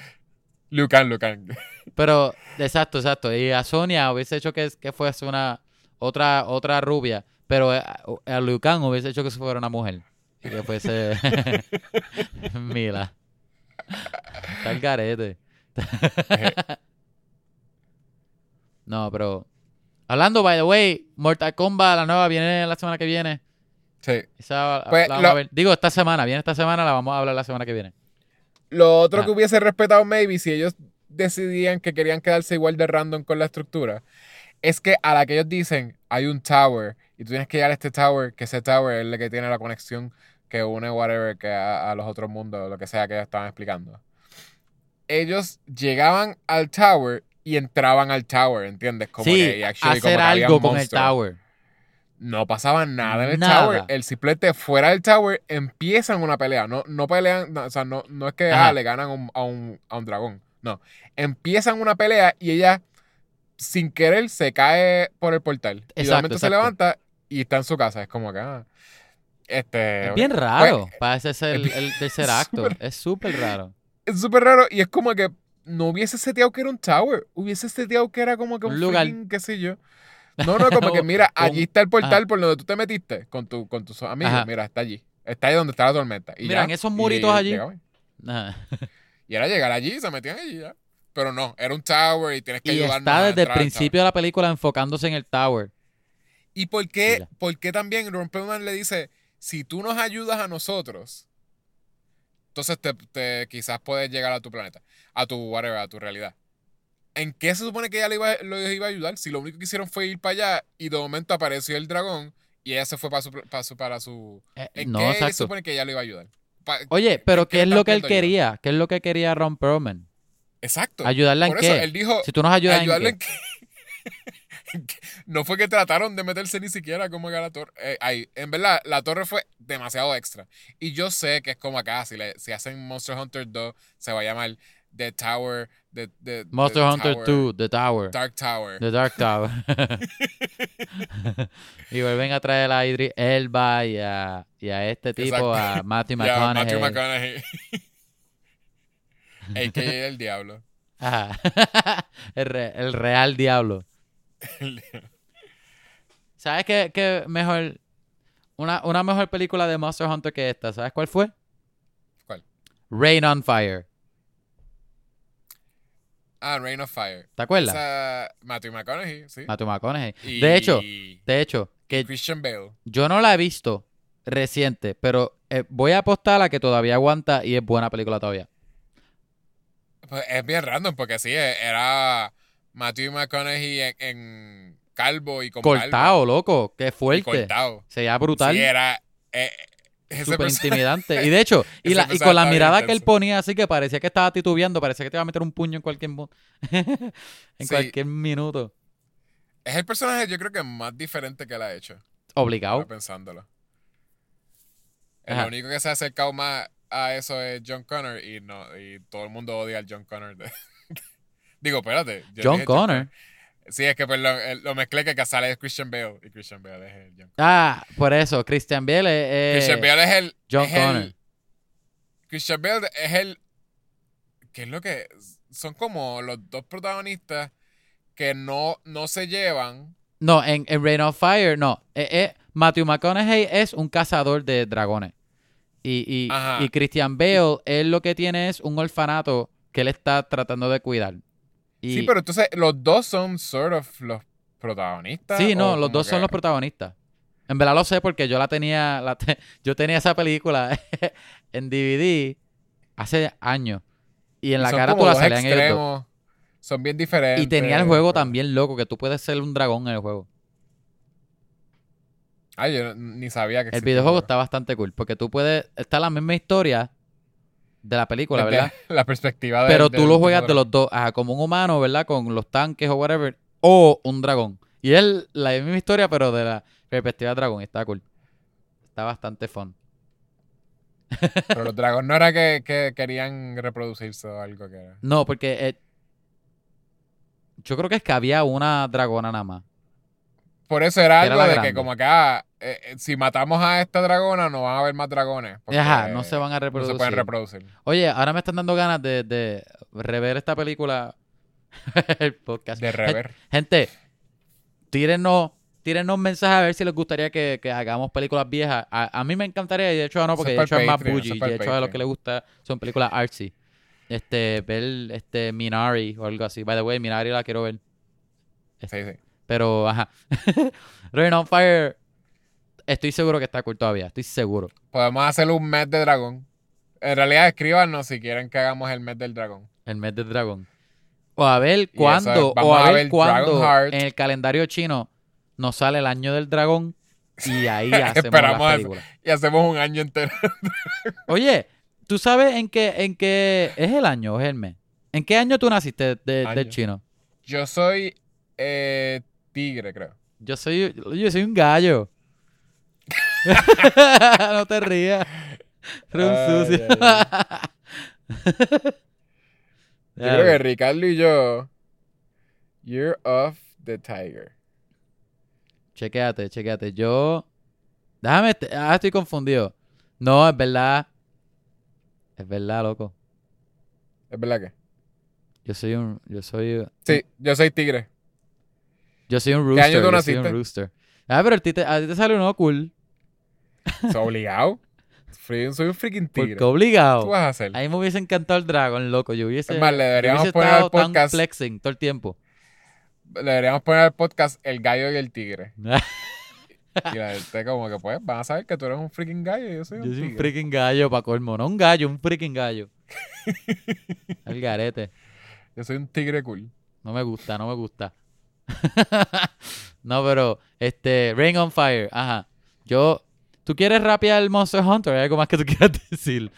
Liu Kang, Liu Kang. Pero, exacto, exacto. Y a Sonia hubiese hecho que, que fuese una otra otra rubia. Pero a, a Liu Kang hubiese hecho que fuera una mujer. Y que fuese [laughs] Mila. Está el garete. [laughs] no, pero... Hablando, by the way, Mortal Kombat, la nueva, viene la semana que viene. Sí. Esa Pues, la vamos lo- a ver. Digo, esta semana. Viene esta semana, la vamos a hablar la semana que viene. Lo otro Ah. que hubiese respetado, maybe, si ellos decidían que querían quedarse igual de random con la estructura, es que a la que ellos dicen hay un tower y tú tienes que llegar a este tower, que ese tower es el que tiene la conexión que une whatever que a, a los otros mundos, lo que sea que ellos estaban explicando. Ellos llegaban al tower y entraban al tower, ¿entiendes? Como sí, que, y actually como hacer que algo con el. Tower. No pasaba nada en el Nada. tower. El simplete fuera del tower empiezan una pelea. No, no pelean, no, o sea, no, no es que ah, le ganan un- a, un, a un dragón. No. Empiezan una pelea y ella, sin querer, se cae por el portal. y de Exacto, momento se exacto. levanta y está en su casa. Es como acá. Este. Es bien raro pues, para ese ser el, tercer [laughs] acto. Es súper raro. Es súper raro y es como que no hubiese seteado que era un tower. Hubiese seteado que era como que un, Un lugar. freaking, qué sé yo. [laughs] No, no, como que mira, allí está el portal ajá. por donde tú te metiste con, tu, con tus amigos. Ajá. Mira, está allí. Está ahí donde está la tormenta. Y Mira, ya, en esos y muritos allí. Ajá. [laughs] Y era llegar allí, se metían allí ya. Pero no, era un tower y tienes que Y ayudarnos está desde el entrar principio de la película enfocándose en el tower. ¿Y por qué, por qué también Ron Perlman le dice, si tú nos ayudas a nosotros, entonces te, te- quizás puedes llegar a tu planeta, a tu whatever, a tu realidad? ¿En qué se supone que ella le iba, lo iba a ayudar? Si lo único que hicieron fue ir para allá y de momento apareció el dragón y ella se fue para su... Para su, para su Eh, ¿En no, qué se supone que ella le iba a ayudar? Pa- Oye, pero ¿en qué ¿qué es lo que él quería? ¿Qué es lo que quería Ron Perlman? Exacto. ¿Ayudarla en Por eso qué? él dijo, Si tú nos ayudas en ayudarle qué. en que- en que- no fue que trataron de meterse ni siquiera como que a la torre. eh, ahí, en verdad, la torre fue demasiado extra. Y yo sé que es como acá, si, le, si hacen Monster Hunter 2, se va a llamar The Tower, The, the- Monster the Hunter Tower, 2, The Tower. Dark Tower. The Dark Tower. [laughs] y vuelven a traer a Idris Elba y a, y a este tipo, Exacto. a [laughs] Matthew McConaughey. Matthew McConaughey. [laughs] AKA el diablo. Ajá. el, re- el real diablo. ¿Sabes qué, qué mejor? Una, una mejor película de Monster Hunter que esta. ¿Sabes cuál fue? ¿Cuál? Rain on Fire. Ah, Rain of Fire. ¿Te acuerdas? Esa, Matthew McConaughey, sí. Matthew McConaughey. Y- De hecho, de hecho, que Christian Bale. yo no la he visto reciente, pero eh, voy a apostar a que todavía aguanta y es buena película todavía. Pues es bien random porque sí, e- era Matthew McConaughey en, en calvo y con barba. Cortado, loco. Qué Y fuerte. cortado. Se veía brutal. Sí, era... eh, Súper intimidante. [laughs] Y de hecho, y, la, y con la mirada que él ponía así que parecía que estaba titubeando, parecía que te iba a meter un puño en cualquier [laughs] en Sí. cualquier minuto. Es el personaje yo creo que más diferente que él ha hecho. Obligado. pensándolo. El único que se ha acercado más a eso es John Connor y no y todo el mundo odia al John Connor. de- [laughs] Digo, espérate. John Connor. Sí, es que perdón, eh, lo mezclé que sale es Christian Bale y Christian Bale es el John Connor. Ah, por eso, Christian Bale es, Christian Bale es el John es el-. Christian Bale es el ¿qué es lo que son como los dos protagonistas que no no se llevan No, en, en Rain of Fire, no. Eh, eh, Matthew McConaughey es un cazador de dragones. Y, y, y Christian Bale, él lo que tiene es un orfanato que él está tratando de cuidar. Y, Sí, pero entonces los dos son sort of los protagonistas. Sí, no, los dos son los protagonistas. En verdad lo sé porque yo la tenía, la te- [laughs] yo tenía esa película [laughs] en DVD hace años. Y en la son carátula como dos salían ellos dos. Son bien diferentes. Y tenía el juego pero- también loco, que tú puedes ser un dragón en el juego. Ay, yo ni sabía que El videojuego juego. está bastante cool porque tú puedes, está la misma historia de la película, ¿verdad? [laughs] La perspectiva de. Pero tú lo juegas de los dos, ajá, como un humano, ¿verdad? Con los tanques o whatever, o un dragón. Y es la misma historia, pero de la perspectiva de dragón. Está cool. Está bastante fun. Pero los dragones no era que, que querían reproducirse o algo que era. No, porque eh, yo creo que es que había una dragona nada más. Por eso era algo de grande. que, como acá, eh, eh, si matamos a esta dragona, no van a haber más dragones. Ajá, no se van a No reproducir. se pueden reproducir. Oye, ahora me están dando ganas de, de rever esta película. [laughs] El podcast. De rever. Gente, tírennos, tírennos mensajes a ver si les gustaría que, que hagamos películas viejas. A, a mí me encantaría, y de hecho no, porque de hecho es más bougie. de hecho a lo que le gusta son películas artsy. Este, ver este Minari o algo así. By the way, Minari la quiero ver. Sí, sí. Pero, ajá. [laughs] Rain on Fire, estoy seguro que está cool todavía. Estoy seguro. Podemos hacer un mes de dragón. En realidad, escríbanos si quieren que hagamos el mes del dragón. El mes del dragón. O a ver es, cuándo, o a a ver cuándo en el calendario chino nos sale el año del dragón y [laughs] ahí hacemos Esperamos la eso. película. Y hacemos un año entero. Oye, ¿tú sabes en qué, en qué es el año o es el mes? ¿En qué año tú naciste de- del chino? Yo soy eh, tigre, creo. Yo soy, yo soy un gallo. [laughs] no te rías. Run Ay, sucio. [laughs] Yo creo que Ricardo y yo. You're off the tiger. Chequéate, chequéate. Yo. Déjame. Ah, estoy confundido. No, es verdad. Es verdad, loco. ¿Es verdad que? Yo soy un. Yo soy. Sí, yo soy tigre. Yo soy un ¿Qué rooster. año tú yo soy un rooster. Ah, pero a ti te, a ti te sale uno cool. Soy obligado. Soy un freaking tigre. Porque ¿Qué obligado. tú vas a hacer? A mí me hubiese encantado el dragón, loco. Yo hubiese. Es más, le deberíamos hubiese poner al estado tan podcast- flexing todo el tiempo. Le deberíamos poner al podcast El gallo y el tigre. [laughs] Y la gente como que pues van a saber que tú eres un freaking gallo y yo soy un Yo soy un freaking gallo para colmo. No un gallo, un freaking gallo. [laughs] El garete. Yo soy un tigre cool. No me gusta, no me gusta. [laughs] no, pero, este, Rain on Fire, ajá. Yo, ¿tú quieres rapear el Monster Hunter? ¿Hay algo más que tú [laughs] quieras decir?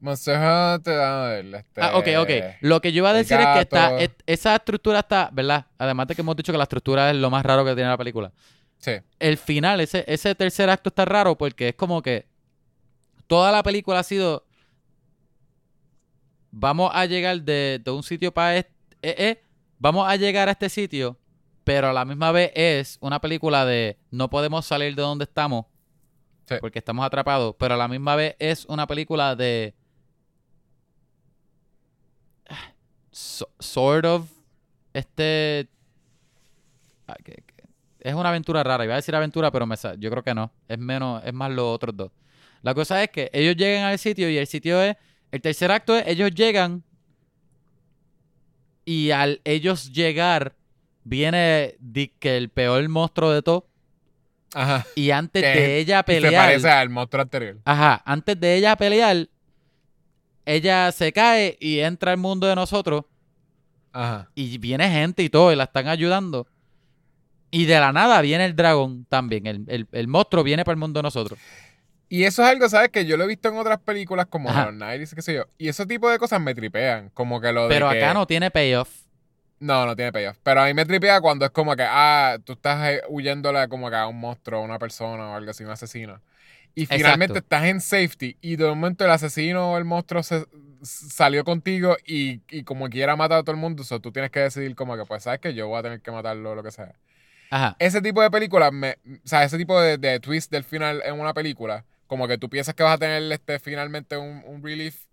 Monster Hunter, a ver, este... Ah, ok, ok. Lo que yo iba a decir es que está, esa estructura está, ¿verdad? Además de que hemos dicho que la estructura es lo más raro que tiene la película. Sí. El final, ese, ese tercer acto está raro porque es como que toda la película ha sido vamos a llegar de, de un sitio para este, vamos a llegar a este sitio, pero a la misma vez es una película de no podemos salir de donde estamos Sí. porque estamos atrapados, pero a la misma vez es una película de so- sort of este ah, es una aventura rara. Iba a decir aventura, pero me yo creo que no. Es menos, es más los otros dos. La cosa es que ellos llegan al sitio y el sitio es. El tercer acto es ellos llegan. Y al ellos llegar, viene que el peor monstruo de todo. Ajá. Y antes de ella Y se pelear. parece al monstruo anterior. Ajá, antes de ella pelear, ella se cae y entra al mundo de nosotros. Ajá. Y viene gente y todo, y la están ayudando. Y de la nada viene el dragón también. El, el- el monstruo viene para el mundo de nosotros. Y eso es algo, ¿sabes? Que yo lo he visto en otras películas como Ajá. los 90s, qué sé yo. Y ese tipo de cosas me tripean. Como que lo de Pero que- acá no tiene payoff. No, no tiene payoff. Pero a mí me tripea cuando es como que, ah, tú estás eh, huyéndole como que a un monstruo, a una persona o algo así, un asesino. Y finalmente Exacto. estás en safety y de momento el asesino o el monstruo se, salió contigo y, y como quiera matar a todo el mundo, so, tú tienes que decidir como que, pues, ¿sabes que Yo voy a tener que matarlo o lo que sea. Ajá. Ese tipo de películas, me, o sea, ese tipo de, de twist del final en una película, como que tú piensas que vas a tener este finalmente un, un relief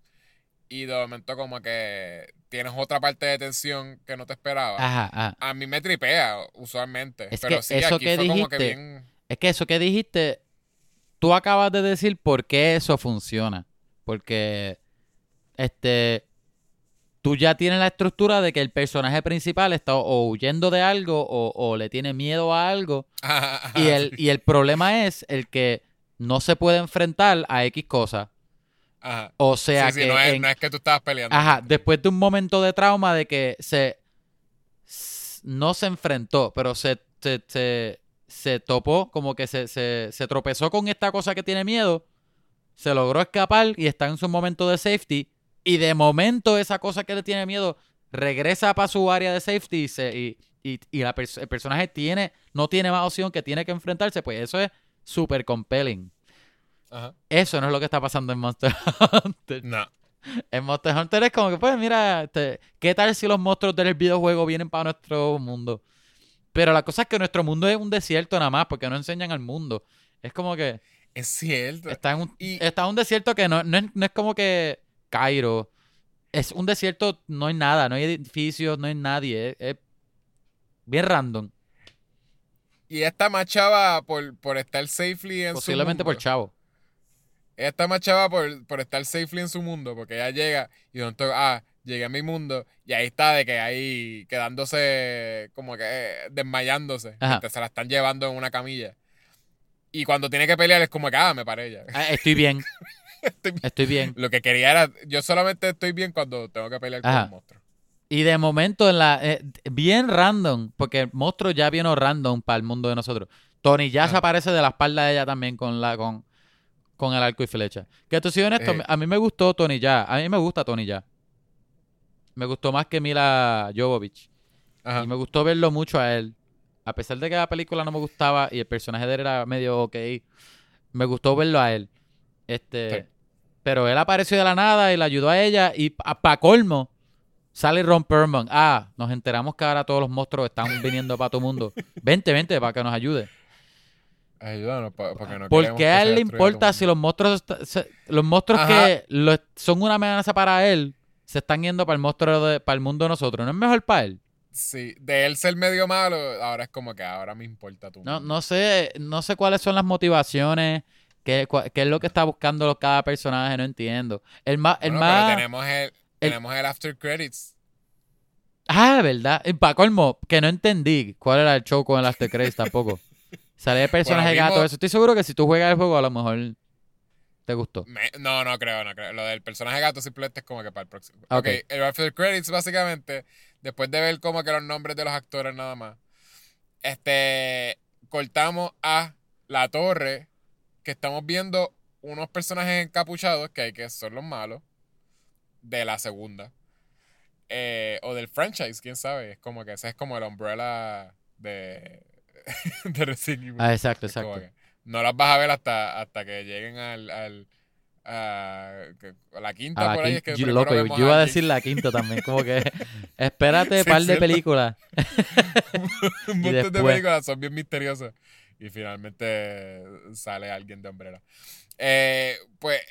y de momento como que tienes otra parte de tensión que no te esperaba. Ajá, ajá. A mí me tripea usualmente, Es pero que sí, eso aquí que fue como que dijiste- bien... Es que eso que dijiste, tú acabas de decir por qué eso funciona. Porque, este, tú ya tienes la estructura de que el personaje principal está o huyendo de algo o, o le tiene miedo a algo. [laughs] Y el, y el problema es el que no se puede enfrentar a X cosas. Ajá. O sea Sí, sí, que no, es, en- no es que tú estabas peleando. Ajá, después de un momento de trauma de que se no se enfrentó, pero se, se, se, se topó, como que se, se, se tropezó con esta cosa que tiene miedo, se logró escapar y está en su momento de safety, y de momento esa cosa que le tiene miedo regresa para su área de safety y, se, y, y, y la el personaje tiene, no tiene más opción que tiene que enfrentarse, pues eso es súper compelling. Ajá. Eso no es lo que está pasando en Monster [laughs] Hunter. No. En Monster Hunter es como que, pues, mira, este, ¿qué tal si los monstruos del videojuego vienen para nuestro mundo? Pero la cosa es que nuestro mundo es un desierto nada más, porque no enseñan al mundo. Es como que Es cierto. está en un, Y- está en un desierto que no, no, es, no es como que Cairo. Es un desierto, no hay nada, no hay edificios, no hay nadie. Es, es bien random. Y ella está más chava por, por estar safely en Posiblemente su por mundo. chavo. Ella está más chava por, por estar safely en su mundo, porque ella llega y momento, ah, llegué a mi mundo y ahí está de que ahí quedándose como que eh, desmayándose. Se la están llevando en una camilla. Y cuando tiene que pelear es como que, ah, me paré ya. Ah, estoy bien. [laughs] Estoy bien. Estoy bien. Lo que quería era, yo solamente estoy bien cuando tengo que pelear con un monstruo. Y de momento, en la eh, bien random, porque el monstruo ya vino random para el mundo de nosotros. Tony ya se aparece de la espalda de ella también con la con, con el arco y flecha. Que tú soy honesto, Eh. a mí me gustó Tony ya. A mí me gusta Tony ya. Me gustó más que Mila Jovovich. Ajá. Y me gustó verlo mucho a él. A pesar de que la película no me gustaba y el personaje de él era medio ok. Me gustó verlo a él. Este, Sí. pero él apareció de la nada y le ayudó a ella y para colmo sale Ron Perlman. Ah, nos enteramos que ahora todos los monstruos están viniendo para tu mundo. [laughs] Vente, vente para que nos ayude. Ayúdanos, pa- porque no ¿Por qué que a él le importa si los monstruos se- los monstruos Ajá. que lo- son una amenaza para él se están yendo para el monstruo de- para el mundo de nosotros? ¿No es mejor para él? Sí, de él ser medio malo, ahora es como que ahora me importa tu No, no sé, no sé cuáles son las motivaciones, qué, cua- qué es lo que está buscando cada personaje, no entiendo. El más, el Bueno, más, pero tenemos el, el- tenemos el after credits. ah, verdad, para colmo, que no entendí cuál era el show con el After Credits tampoco. [laughs] Sale el personaje Bueno, gato, eso. Estoy seguro que si tú juegas el juego a lo mejor te gustó. Me- no, no creo, no creo. Lo del personaje gato simplemente es como que para el próximo. Ok. ok, el after credits básicamente, después de ver como que los nombres de los actores nada más, este, cortamos a la torre que estamos viendo unos personajes encapuchados que hay que son los malos de la segunda. Eh, o del franchise, quién sabe. Es como que ese es como el umbrella de, [laughs] de Resident. Ah, exacto, exacto. no las vas a ver hasta, hasta que lleguen al, al a, la quinta A la por ahí. Es que yo, loco, yo, iba a decir la quinta también, como que [laughs] espérate, Sí, par de películas. [laughs] un montón de después- películas son bien misteriosas. Y finalmente sale alguien de Umbrella. Eh, pues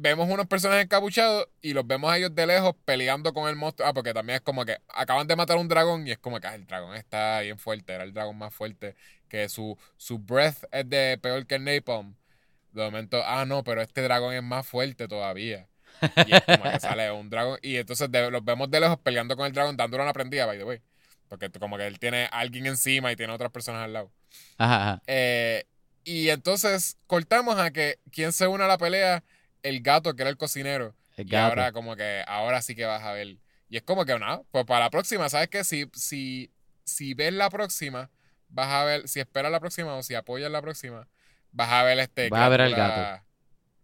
vemos unos personajes encapuchados y los vemos a ellos de lejos peleando con el monstruo. Ah, porque también es como que acaban de matar un dragón y es como que ah, el dragón está bien fuerte. Era el dragón más fuerte. Que su, su breath es de peor que el napalm. De momento, ah, no, pero este dragón es más fuerte todavía. Y es como que sale un dragón. Y entonces de- los vemos de lejos peleando con el dragón, dándole una prendida, by the way. Porque como que él tiene a alguien encima y tiene otras personas al lado. Ajá, ajá. Eh, y entonces cortamos a que quien se une a la pelea, el gato que era el cocinero. El Y gato. ahora como que ahora sí que vas a ver. Y es como que nada, pues para la próxima, ¿sabes qué? Si, si, si ves la próxima, vas a ver, si esperas la próxima o si apoyas la próxima, vas a ver este Vas a ver al criaturas-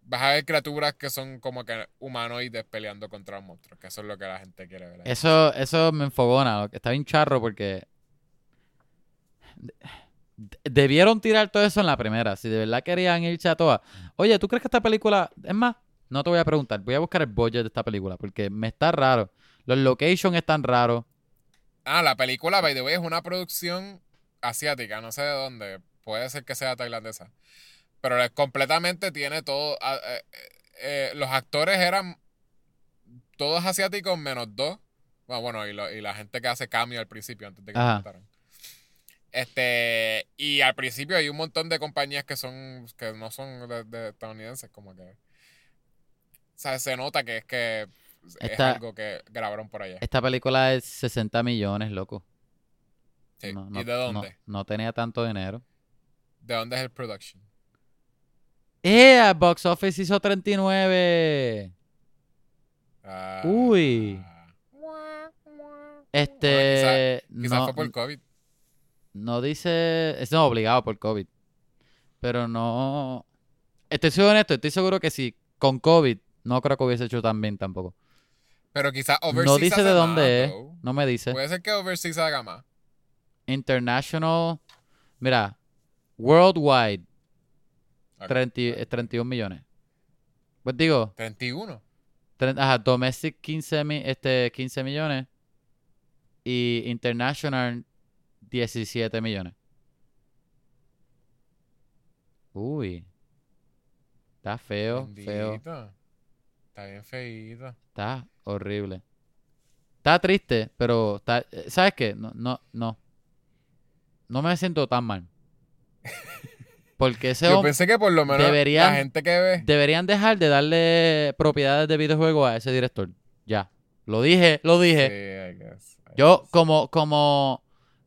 Vas a ver criaturas que son como que humanoides peleando contra los monstruos, que eso es lo que la gente quiere ver. Eso, eso me enfogona, está bien charro porque debieron tirar todo eso en la primera. Si de verdad querían irse a todas. Oye, ¿tú crees que esta película, es más, no te voy a preguntar, voy a buscar el budget de esta película porque me está raro. Los locations están raros. Ah, la película, by the way, es una producción asiática, no sé de dónde. Puede ser que sea tailandesa. Pero completamente tiene todo. ah, eh, eh, eh, los actores eran todos asiáticos menos dos. Bueno, bueno, y, lo- y la gente que hace cambio al principio, antes de que Ajá. lo mataran. Este, y al principio hay un montón de compañías que son, que no son de, de estadounidenses, como que. O sea, se nota que es que es Esta- algo que grabaron por allá. Esta película es 60 millones, loco. Sí. No, no- ¿Y de dónde? No, tenía tanto dinero. ¿De dónde es el production? ¡Eh! Box Office hizo 39. Ah. Uy. Este. Quizás no, fue por COVID. No dice. Es no, obligado por COVID. Pero no. Estoy siendo honesto, estoy seguro que si con COVID no creo que hubiese hecho tan bien tampoco. Pero quizás Overseas No dice hace de dónde más, es. though. No me dice. Puede ser que Overseas haga más. International. Mira. Worldwide. Ok. 30 y- eh, 31 millones. Pues digo, 31. Tre- Ajá, domestic 15, mi- este, 15 millones y international 17 millones. Uy. Está feo, feo. Bendito. Está bien feíto. Está horrible. Está triste, pero está, eh, ¿sabes qué? No, no, no. No me siento tan mal. [laughs] Porque ese Yo pensé que por lo menos deberían- la gente que ve. deberían dejar de darle propiedades de videojuegos a ese director. Ya. Lo dije, lo Sí, dije. I guess, I Yo, como, como,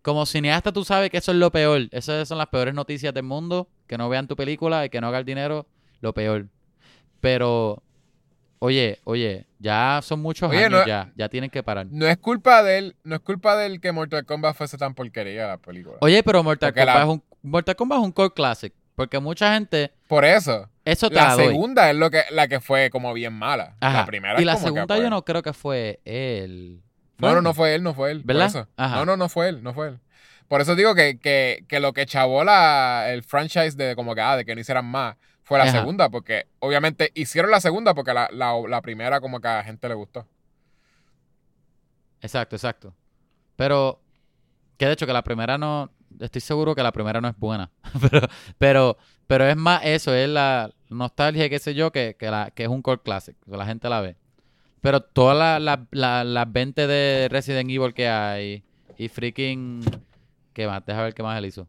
como cineasta, tú sabes que eso es lo peor. Esas son las peores noticias del mundo. Que no vean tu película y que no haga el dinero, lo peor. Pero, oye, oye, ya son muchos Oye, años no- ya. Ya tienen que parar. No es culpa de él, no es culpa de él que Mortal Kombat fuese tan porquería la película. Oye, pero Mortal Porque Kombat, la- es un, Mortal Kombat es un core classic. Porque mucha gente, Por eso. eso te La la doy. segunda es lo que, la que fue como bien mala. Ajá. La primera y la segunda pues, yo no creo que fue él. No, no, no fue él, no fue él. por ¿Verdad? eso. Ajá. No, no, no fue él, no fue él. Por eso digo que, que, que lo que chavó la, el franchise de como que, ah, de que no hicieran más, fue la Ajá. segunda, porque obviamente hicieron la segunda porque la, la, la primera como que a la gente le gustó. Exacto, exacto. Pero, que de hecho que la primera no, estoy seguro que la primera no es buena. [laughs] pero, pero, pero es más eso, es la nostalgia, qué sé yo, que, que, la, que es un core classic, que la gente la ve. Pero todas las la, la- 20 de Resident Evil que hay y freaking... ¿Qué más? Deja ver qué más él hizo.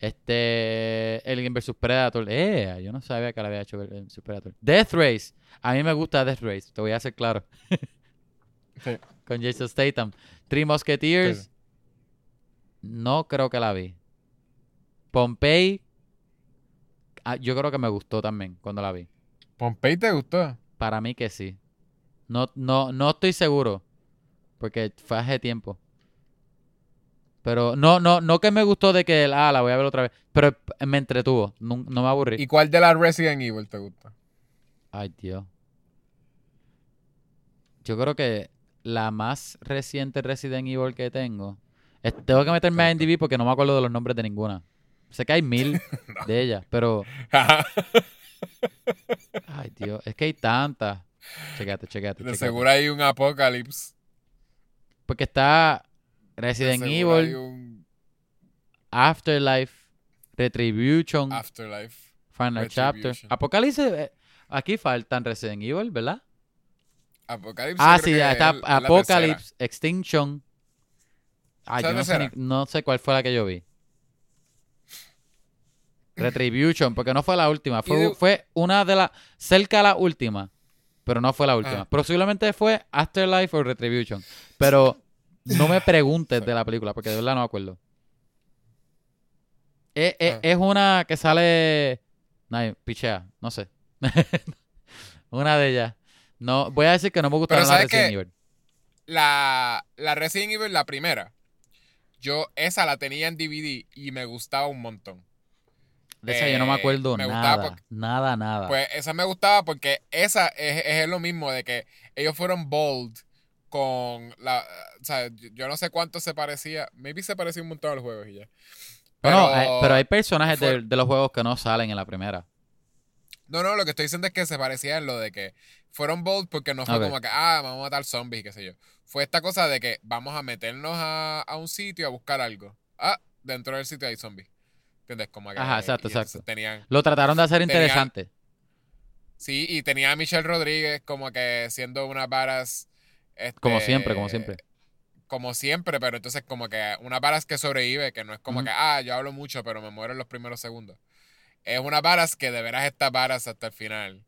Este... Alien vs Predator. Eh, yo no sabía que le había hecho Alien vs Predator. Death Race. A mí me gusta Death Race, te voy a hacer claro. [laughs] Sí. Con Jason Statham. Three Musketeers. Sí. No creo que la vi. Pompey. ah, yo creo que me gustó también cuando la vi. Pompey te gustó. Para mí que sí. No, no, no estoy seguro. Porque fue hace tiempo. Pero no, no, no que me gustó de que ah, la voy a ver otra vez. Pero me entretuvo. No, no me aburrí. ¿Y cuál de las Resident Evil te gusta? Ay, Dios. Yo creo que la más reciente Resident Evil que tengo. es- tengo que meterme a IMDb porque no me acuerdo de los nombres de ninguna. Sé que hay mil [laughs] de ellas, pero. [laughs] Ay, Dios. Es que hay tantas. Chequete, chequete. de seguro hay un Apocalypse. Porque está De Resident Evil, un Afterlife, Retribution, Afterlife. Final Chapter. Apocalipsis. eh, Aquí faltan Resident Evil, ¿verdad? Apocalypse. Ah, sí, está Apocalypse, Extinction. Ah, ¿Esa yo no sé, ni- no sé cuál fue la que yo vi. Retribution, porque no fue la última. Fue, de- fue una de las. cerca a la última. Pero no fue la última. Ah. Posiblemente fue Afterlife o Retribution. Pero no me preguntes de la película, porque de verdad no me acuerdo. Es, es- Ah. es una que sale. Ay, pichea, no sé. [laughs] una de ellas. No, voy a decir que no me gustaron las ¿sabes Resident? Evil. La, la Resident Evil, la primera. Yo esa la tenía en DVD y me gustaba un montón. De esa yo no me Eh, acuerdo me gustaba nada. porque- Nada, nada. Pues esa me gustaba porque esa es, es lo mismo de que ellos fueron bold con la... O sea, yo, no sé cuánto se parecía. Maybe se parecía un montón a los juegos y ya. Bueno, hay- pero hay personajes fue- de, de los juegos que no salen en la primera. No, no, lo que estoy diciendo es que se parecía en lo de que fueron bold porque no fue como que, ah, vamos a matar zombies y qué sé yo. Fue esta cosa de que vamos a meternos a, a un sitio a buscar algo. Ah, dentro del sitio hay zombies. ¿Entiendes? Como que, Ajá, exacto, exacto. Tenían, Lo trataron de hacer interesante. sí, y tenía a Michelle Rodríguez como que siendo una varas. este, Como siempre, como siempre. Como siempre, pero entonces como que una varas que sobrevive, que no es como que, ah, yo hablo mucho, pero me muero en los primeros segundos. Es una varas que de veras está varas hasta el final.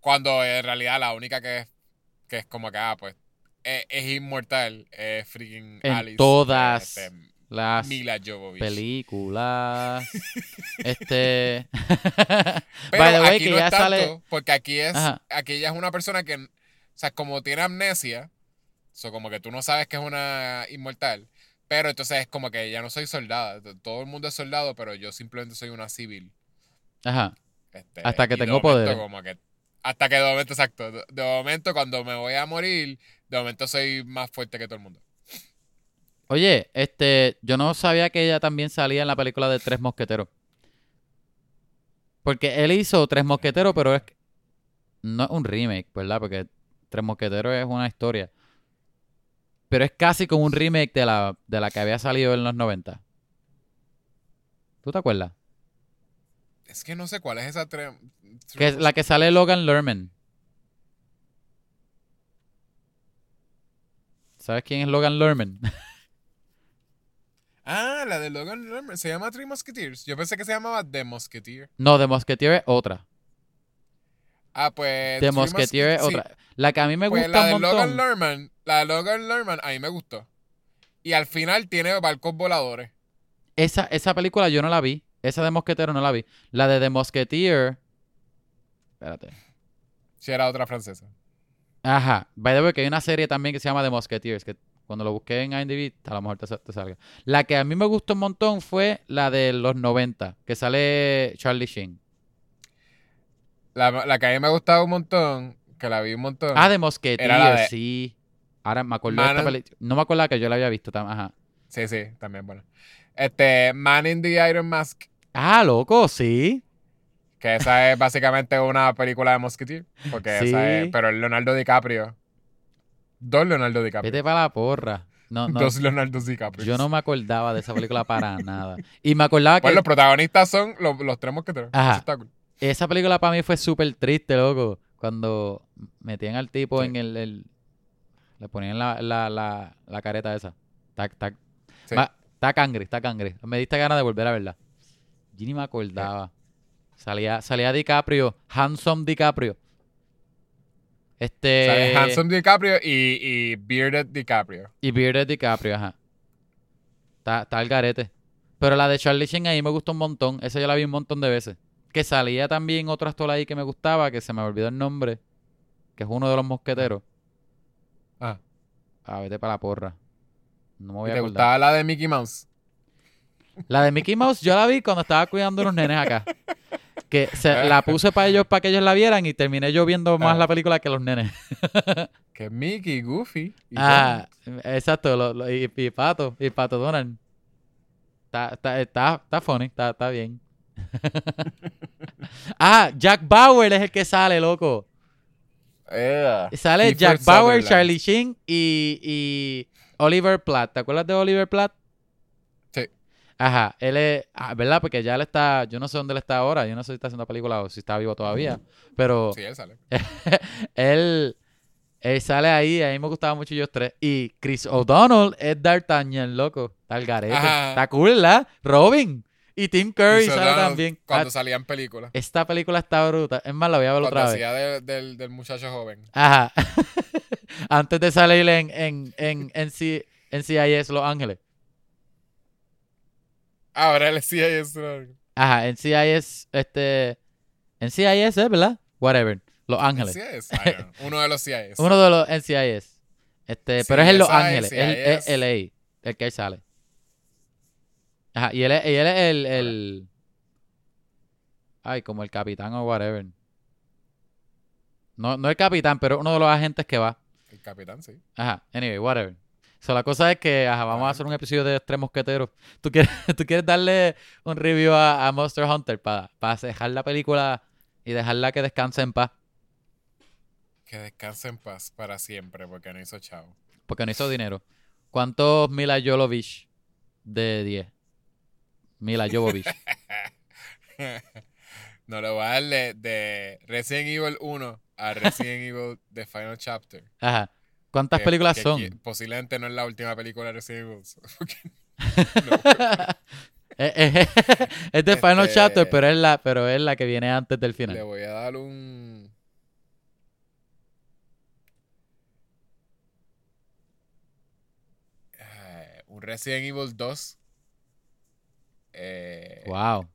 Cuando en realidad la única que es, que es como que, ah, pues, es, es inmortal, es freaking En Alice. todas este, Las Mila Jovovich. películas. [laughs] este. [laughs] Pero By the way, aquí que no ya es tanto, sale. porque aquí es, Ajá. aquí ella es una persona que, o sea, como tiene amnesia, so como que tú no sabes que es una inmortal, pero entonces es como que ya no soy soldada, todo el mundo es soldado, pero yo simplemente soy una civil. Ajá. este, Hasta que tengo como que- hasta que de momento, exacto, de, de momento cuando me voy a morir, de momento soy más fuerte que todo el mundo. Oye, este. Yo no sabía que ella también salía en la película de Tres Mosqueteros. Porque él hizo Tres Mosqueteros, pero es. No es un remake, ¿verdad? Porque Tres Mosqueteros es una historia. Pero es casi como un remake de la, de la que había salido en los 90. ¿Tú te acuerdas? Es que no sé cuál es esa... tre- Que es la que sale Logan Lerman. ¿Sabes quién es Logan Lerman? [laughs] Ah, la de Logan Lerman, se llama Three Musketeers. Yo pensé que se llamaba The Musketeer. no, de Musketeer es otra. Ah, pues... Three Musketeer es sí. otra. La que a mí me Pues gusta la de un Logan. Lerman, la de Logan Lerman, a mí me gustó. Y al final tiene barcos voladores. Esa, esa película yo no la vi. Esa de Mosquetero no la vi. La de The Musketeer. Espérate. Si era otra francesa. Ajá. By the way, que hay una serie también que se llama The Musketeers. Que cuando lo busqué en IMDb, a lo mejor te, te salga. La que a mí me gustó un montón fue la de los 90. Que sale Charlie Sheen. La, la que a mí me gustaba un montón, que la vi un montón. Ah, de la de- sí. Ahora me acuerdo de esta película. No me acuerdo que yo la había visto. Ajá. Sí, sí, también bueno. Este, Man in the Iron Mask, Ah, loco, sí. que esa es básicamente una película de Musketeer. Porque Sí. esa es, pero es Leonardo DiCaprio. Dos Leonardo DiCaprio. Vete para la porra. No, no, Dos Leonardo DiCaprio. yo no me acordaba de esa película para nada. Y me acordaba que Pues los protagonistas son los, los tres mosqueteros. Ajá. Esa película para mí fue súper triste, loco. Cuando metían al tipo Sí. en el, el- Le ponían la, la, la, la careta esa. Está, está, Sí. va- está cangre, está cangre. Me diste ganas de volver a verla. Yo ni me acordaba. Salía, salía DiCaprio, Handsome DiCaprio. Este. Sale Handsome DiCaprio y, y Bearded DiCaprio. Y Bearded DiCaprio, ajá. Está, está al garete. Pero la de Charlie Sheen ahí me gustó un montón. Esa yo la vi un montón de veces. Que salía también otro actor ahí que me gustaba, que se me olvidó el nombre. Que es uno de los mosqueteros. Ah. Ah, vete para la porra. No me voy ¿Y a ¿Te acordar. gustaba la de Mickey Mouse? La de Mickey Mouse yo la vi cuando estaba cuidando unos nenes acá. [laughs] Que se, la [laughs] puse para ellos, para que ellos la vieran y terminé yo viendo más Ah. la película que los nenes. [laughs] Que Mickey, Goofy. y Ah, exacto, lo- lo- y, y Pato, y Pato Donald. Está, está, está, está funny, está, está bien. [laughs] ah, Jack Bauer es el que sale, loco. Sale Jack Bauer. Charlie Sheen y, y Oliver Platt. ¿Te acuerdas de Oliver Platt? Ajá, él es, ah, ¿verdad? Porque ya él está, yo no sé dónde él está ahora, yo no sé si está haciendo película o si está vivo todavía, pero Sí, él sale. [laughs] él, él sale ahí, a mí me gustaba mucho ellos tres. Y Chris O'Donnell es D'Artagnan, loco. Está al garete. Ajá. Está cool, ¿verdad? Robin. Y Tim Curry Y sale también. Cuando Ah, salían películas. esta película está bruta. Es más, la voy a ver Cuando otra vez. de- del, del muchacho joven. Ajá. [laughs] Antes de salir en, en, en, NC NCIS Los Ángeles. Ahora sí es. Ajá, NCIS, este... NCIS, ¿eh? ¿Verdad? Whatever. Los Ángeles. CIS. Know. [laughs] Uno de los CIS. Uno de los NCIS. Este, pero es en Los Ángeles. Es, es CIS. LA. El que ahí sale. Ajá. Y él es, y él es el, el. Ay, como el capitán o whatever. No, no el capitán, pero uno de los agentes que va. El capitán, sí. Ajá. Anyway, whatever. So, la cosa es que ajá, vamos a hacer un episodio de Tres Mosqueteros. [laughs] ¿Tú quieres, ¿tú quieres darle un review a, a Monster Hunter para dejar la película y dejarla que descanse en paz? Que descanse en paz para siempre, porque no hizo chavo. Porque no hizo dinero. ¿Cuántos Mila Jovovich de 10? Mila Jovovich. no le voy a darle de Resident Evil 1 a Resident [laughs] Evil The Final Chapter. Ajá. ¿Cuántas Que- películas que son? Posiblemente no es la última película de Resident Evil. [laughs] porque- [laughs] Eh, eh, [laughs] es de Final Este- Chapter, pero es, la, pero es la que viene antes del Le final. voy a dar un. eh, un Resident Evil 2. Eh, Wow.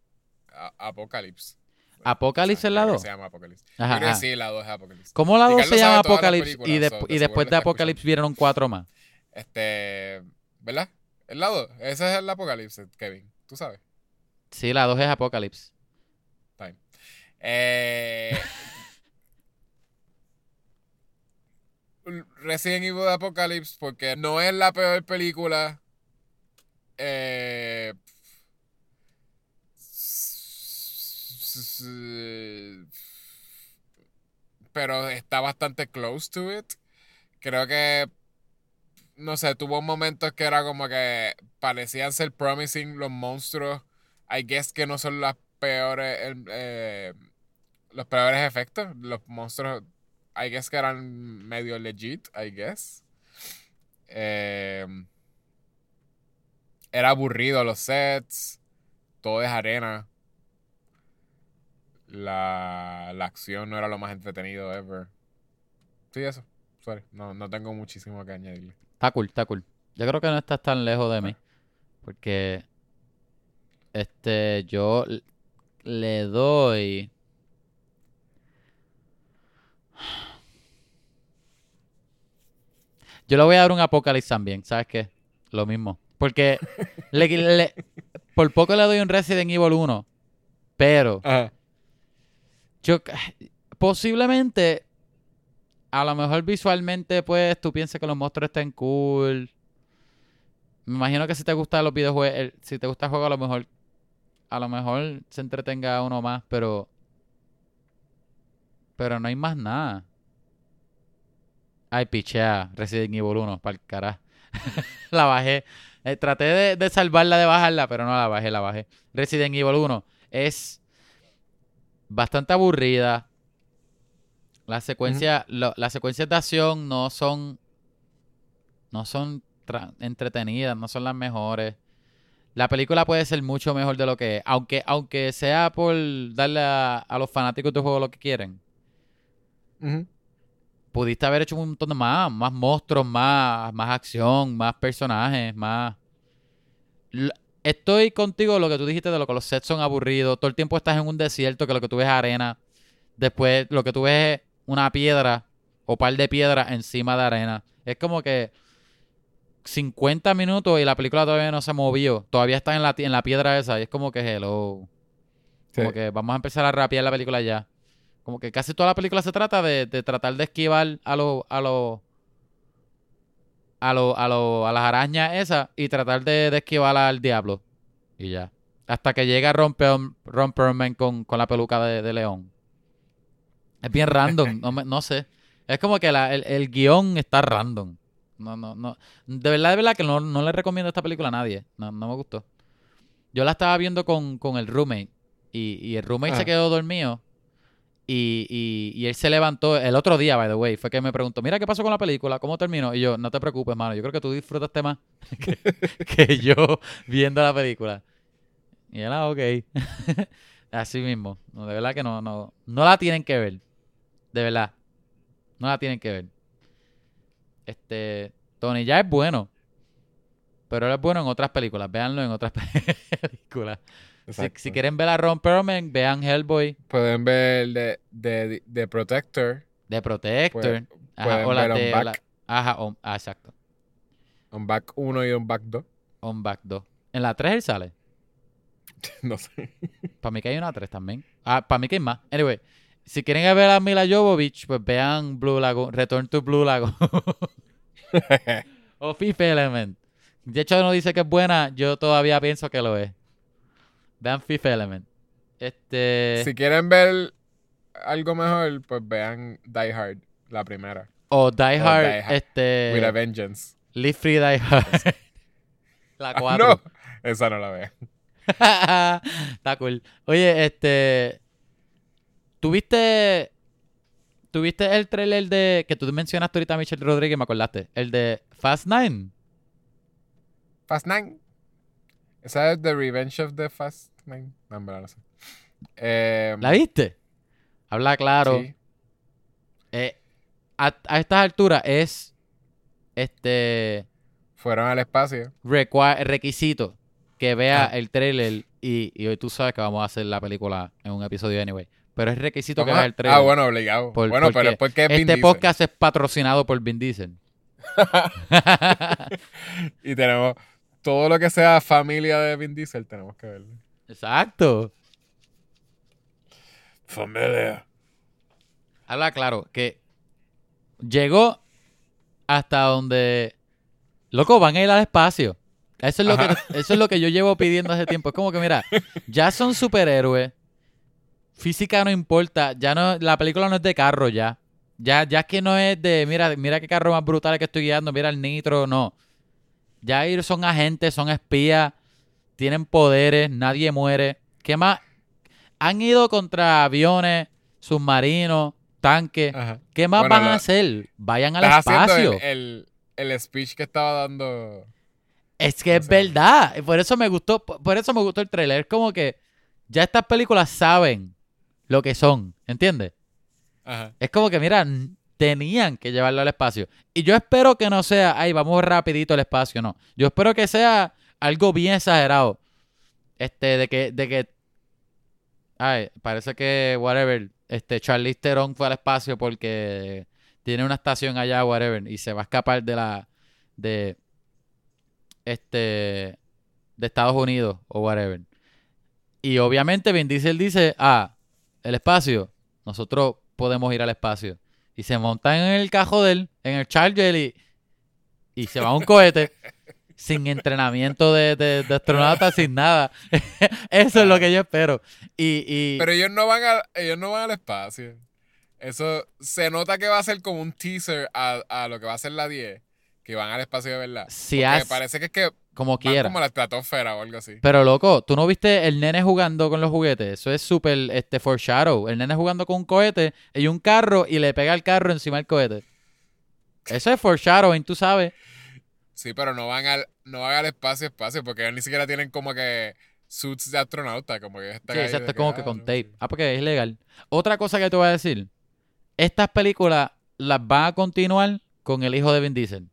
A- Apocalypse. ¿Apocalypse O sea, es la creo que 2? se llama Apocalypse. Ajá, que ajá. sí, la 2 es Apocalypse. ¿Cómo la Y 2 Carlos se llama Apocalypse? Y, de- so, después de está Apocalypse vieron cuatro más. Este. ¿Verdad? El lado. Ese es el Apocalipsis, Kevin. Tú sabes. Sí, la 2 es Apocalypse. Time. Eh, [laughs] Resident Evil Apocalypse, porque no es la peor película. Eh, pero está bastante close to it. Creo que no sé, tuvo momentos que era como que parecían ser promising los monstruos. I guess que no son las peores, eh, los peores efectos. Los monstruos, I guess que eran medio legit, I guess. Eh, era aburrido los sets. Todo es arena. La, la acción no era lo más entretenido ever. Sí, eso. Sorry. No, no tengo muchísimo que añadirle. Está cool, está cool. Yo creo que no estás tan lejos de mí. Porque. Este. Yo le doy. Yo le voy a dar un Apocalypse también, ¿sabes qué? Lo mismo. Porque le- le- por poco le doy un Resident Evil 1. Pero Ajá. Yo posiblemente a lo mejor visualmente pues tú piensas que los monstruos estén cool Me imagino que si te gustan los videojuegos, si te gusta el juego, a lo mejor, a lo mejor se entretenga uno más, pero, pero no hay más nada. Ay, pichea, Resident Evil 1, para el carajo. [laughs] la bajé. Eh, traté de, de salvarla de bajarla, pero no la bajé, la bajé. Resident Evil 1 es bastante aburrida. Las secuencias, lo- las secuencias de acción no son, no son entretenidas, no son las mejores. La película puede ser mucho mejor de lo que es, aunque, aunque sea por darle a, a los fanáticos del juego lo que quieren. Pudiste haber hecho un montón de más, más monstruos, más, más acción, más personajes, más... Estoy contigo lo que tú dijiste de lo que los sets son aburridos. Todo el tiempo estás en un desierto que lo que tú ves es arena. Después lo que tú ves es una piedra o par de piedras encima de arena. Es como que 50 minutos y la película todavía no se movió. Todavía está en la, en la piedra esa. Y es como que hello. Como Sí. que vamos a empezar a rapear la película ya. Como que casi toda la película se trata de, de tratar de esquivar a los a los a los a los a las arañas esas y tratar de, de esquivar al diablo. Y ya. Hasta que llega Ron, Per- Ron Perlman con, con la peluca de, de león. Es bien random, [laughs] no, me- no sé. Es como que la- el, el guion está random. No, no, no. De verdad, de verdad que no, no le recomiendo esta película a nadie. No, no me gustó. Yo la estaba viendo con, con el roommate. Y, y el roommate se Ah. quedó dormido. Y, y, y él se levantó el otro día, by the way. Fue que me preguntó, mira, ¿qué pasó con la película? ¿Cómo terminó? Y yo, no te preocupes, mano. Yo creo que tú disfrutaste más [laughs] que, que [laughs] yo viendo la película. Y él, ah, ok. [laughs] Así mismo. No, de verdad que no, no, no la tienen que ver. De verdad. No la tienen que ver. Este, Tony ya es bueno. Pero él es bueno en otras películas. Véanlo en otras películas. Si, quieren ver a Ron Perlman, vean Hellboy, Pueden ver de, de, de Protector, The Protector. Pueden- Ajá, pueden o la ver On de Back. la- ajá, on- ah, exacto. un back 1 y un back 2. On Back 2. En la 3 él sale. [laughs] no sé. Para mí que hay una 3 también. Ah, para mí que hay más. Anyway, si quieren ver a Mila Jovovich, pues vean Blue Lagoon, Return to Blue Lagoon [laughs] o Fifth Element. De hecho, no dice que es buena, yo todavía pienso que lo es. Vean Fifth Element. Este. si quieren ver algo mejor, pues vean Die Hard, la primera. O Die o Hard, Die Hard. este. With a Vengeance. Live Free Die Hard. [laughs] la Ah, 4. no, esa no la vean. [laughs] Está cool. Oye, este. ¿Tuviste. ¿Tuviste el trailer de. que tú mencionaste ahorita a Michelle Rodríguez, me acordaste? El de Fast Nine. Fast Nine. Esa es The Revenge of the Fast Nine. No, en verdad no sé. Eh, ¿La viste? Habla claro. sí. Eh, a, a estas alturas es. Este. Fueron al espacio. requisito que vea Ah. el trailer. Y, y hoy tú sabes que vamos a hacer la película en un episodio anyway. Pero es requisito que Vamos vea a- el trailer. Ah, bueno, obligado. Por- bueno, pero es porque es Vin Este Diesel. podcast es patrocinado por Vin Diesel. [laughs] Y tenemos todo lo que sea familia de Vin Diesel, tenemos que verlo. Exacto. Familia. Habla claro que llegó hasta donde. Loco, van a ir al espacio. Eso es, lo que, eso es lo que yo llevo pidiendo hace tiempo. Es como que, mira, ya son superhéroes. Física no importa. Ya no, la película no es de carro ya. Ya, ya es que no es de, mira, mira qué carro más brutal que estoy guiando, mira el nitro, no. Ya ellos son agentes, son espías, tienen poderes, nadie muere. ¿Qué más? Han ido contra aviones, submarinos, tanques. Ajá. ¿Qué más Bueno, van a hacer? Vayan al espacio. el, el, el speech que estaba dando. Es que es sea- verdad. Por eso me gustó, por eso me gustó el trailer. Es como que ya estas películas saben lo que son, ¿entiendes? Ajá. Es como que, mira, tenían que llevarlo al espacio. Y yo espero que no sea, ay, vamos rapidito al espacio, no. Yo espero que sea algo bien exagerado. Este, de que, de que, ay, parece que, whatever, este, Charlize Theron fue al espacio porque tiene una estación allá, whatever, y se va a escapar de la, de, este, de Estados Unidos o whatever. Y obviamente Vin Diesel dice, ah, el espacio, nosotros podemos ir al espacio. Y se montan en el cajo de él, en el Charger y, y se va a un cohete. [laughs] sin entrenamiento de, de, de astronauta, sin nada. [laughs] Eso es lo que yo espero. Y, y Pero ellos no van a, ellos no van al espacio. Eso se nota que va a ser como un teaser a, a lo que va a ser la 10. Que van al espacio de verdad. si haz parece que es que como quiera. como la estratosfera o algo así. Pero loco, ¿tú no viste el nene jugando con los juguetes? Eso es súper este, foreshadow. El nene jugando con un cohete y un carro y le pega el carro encima del cohete. Eso es foreshadowing, tú sabes. Sí, pero no van al, no van al espacio, espacio, porque ellos ni siquiera tienen como que suits de astronauta, como que están Sí, ahí exacto, como ah, que con no, tape. sí. Ah, porque es ilegal. Otra cosa que te voy a decir. Estas películas las van a continuar con el hijo de Vin Diesel.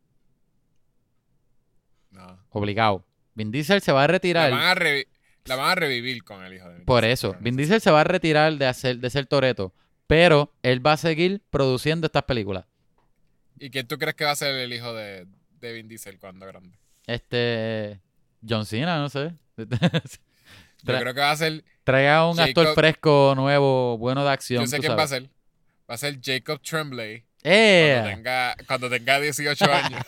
No. Obligado. Vin Diesel se va a La retirar. van a, revi- la van a revivir con el hijo de Vin Por Diesel, eso, pero no Vin. Diesel se va a retirar de, hacer, de ser Toreto. Pero él va a seguir produciendo estas películas. ¿Y quién tú crees que va a ser el hijo de, de Vin Diesel cuando grande? Este. John Cena, no sé. [laughs] Yo creo que va a ser. Traiga un actor fresco, nuevo, bueno de acción. Yo sé quién va a ser. Va a ser Jacob Tremblay. ¡Eh! Cuando tenga, cuando tenga 18 [laughs] años.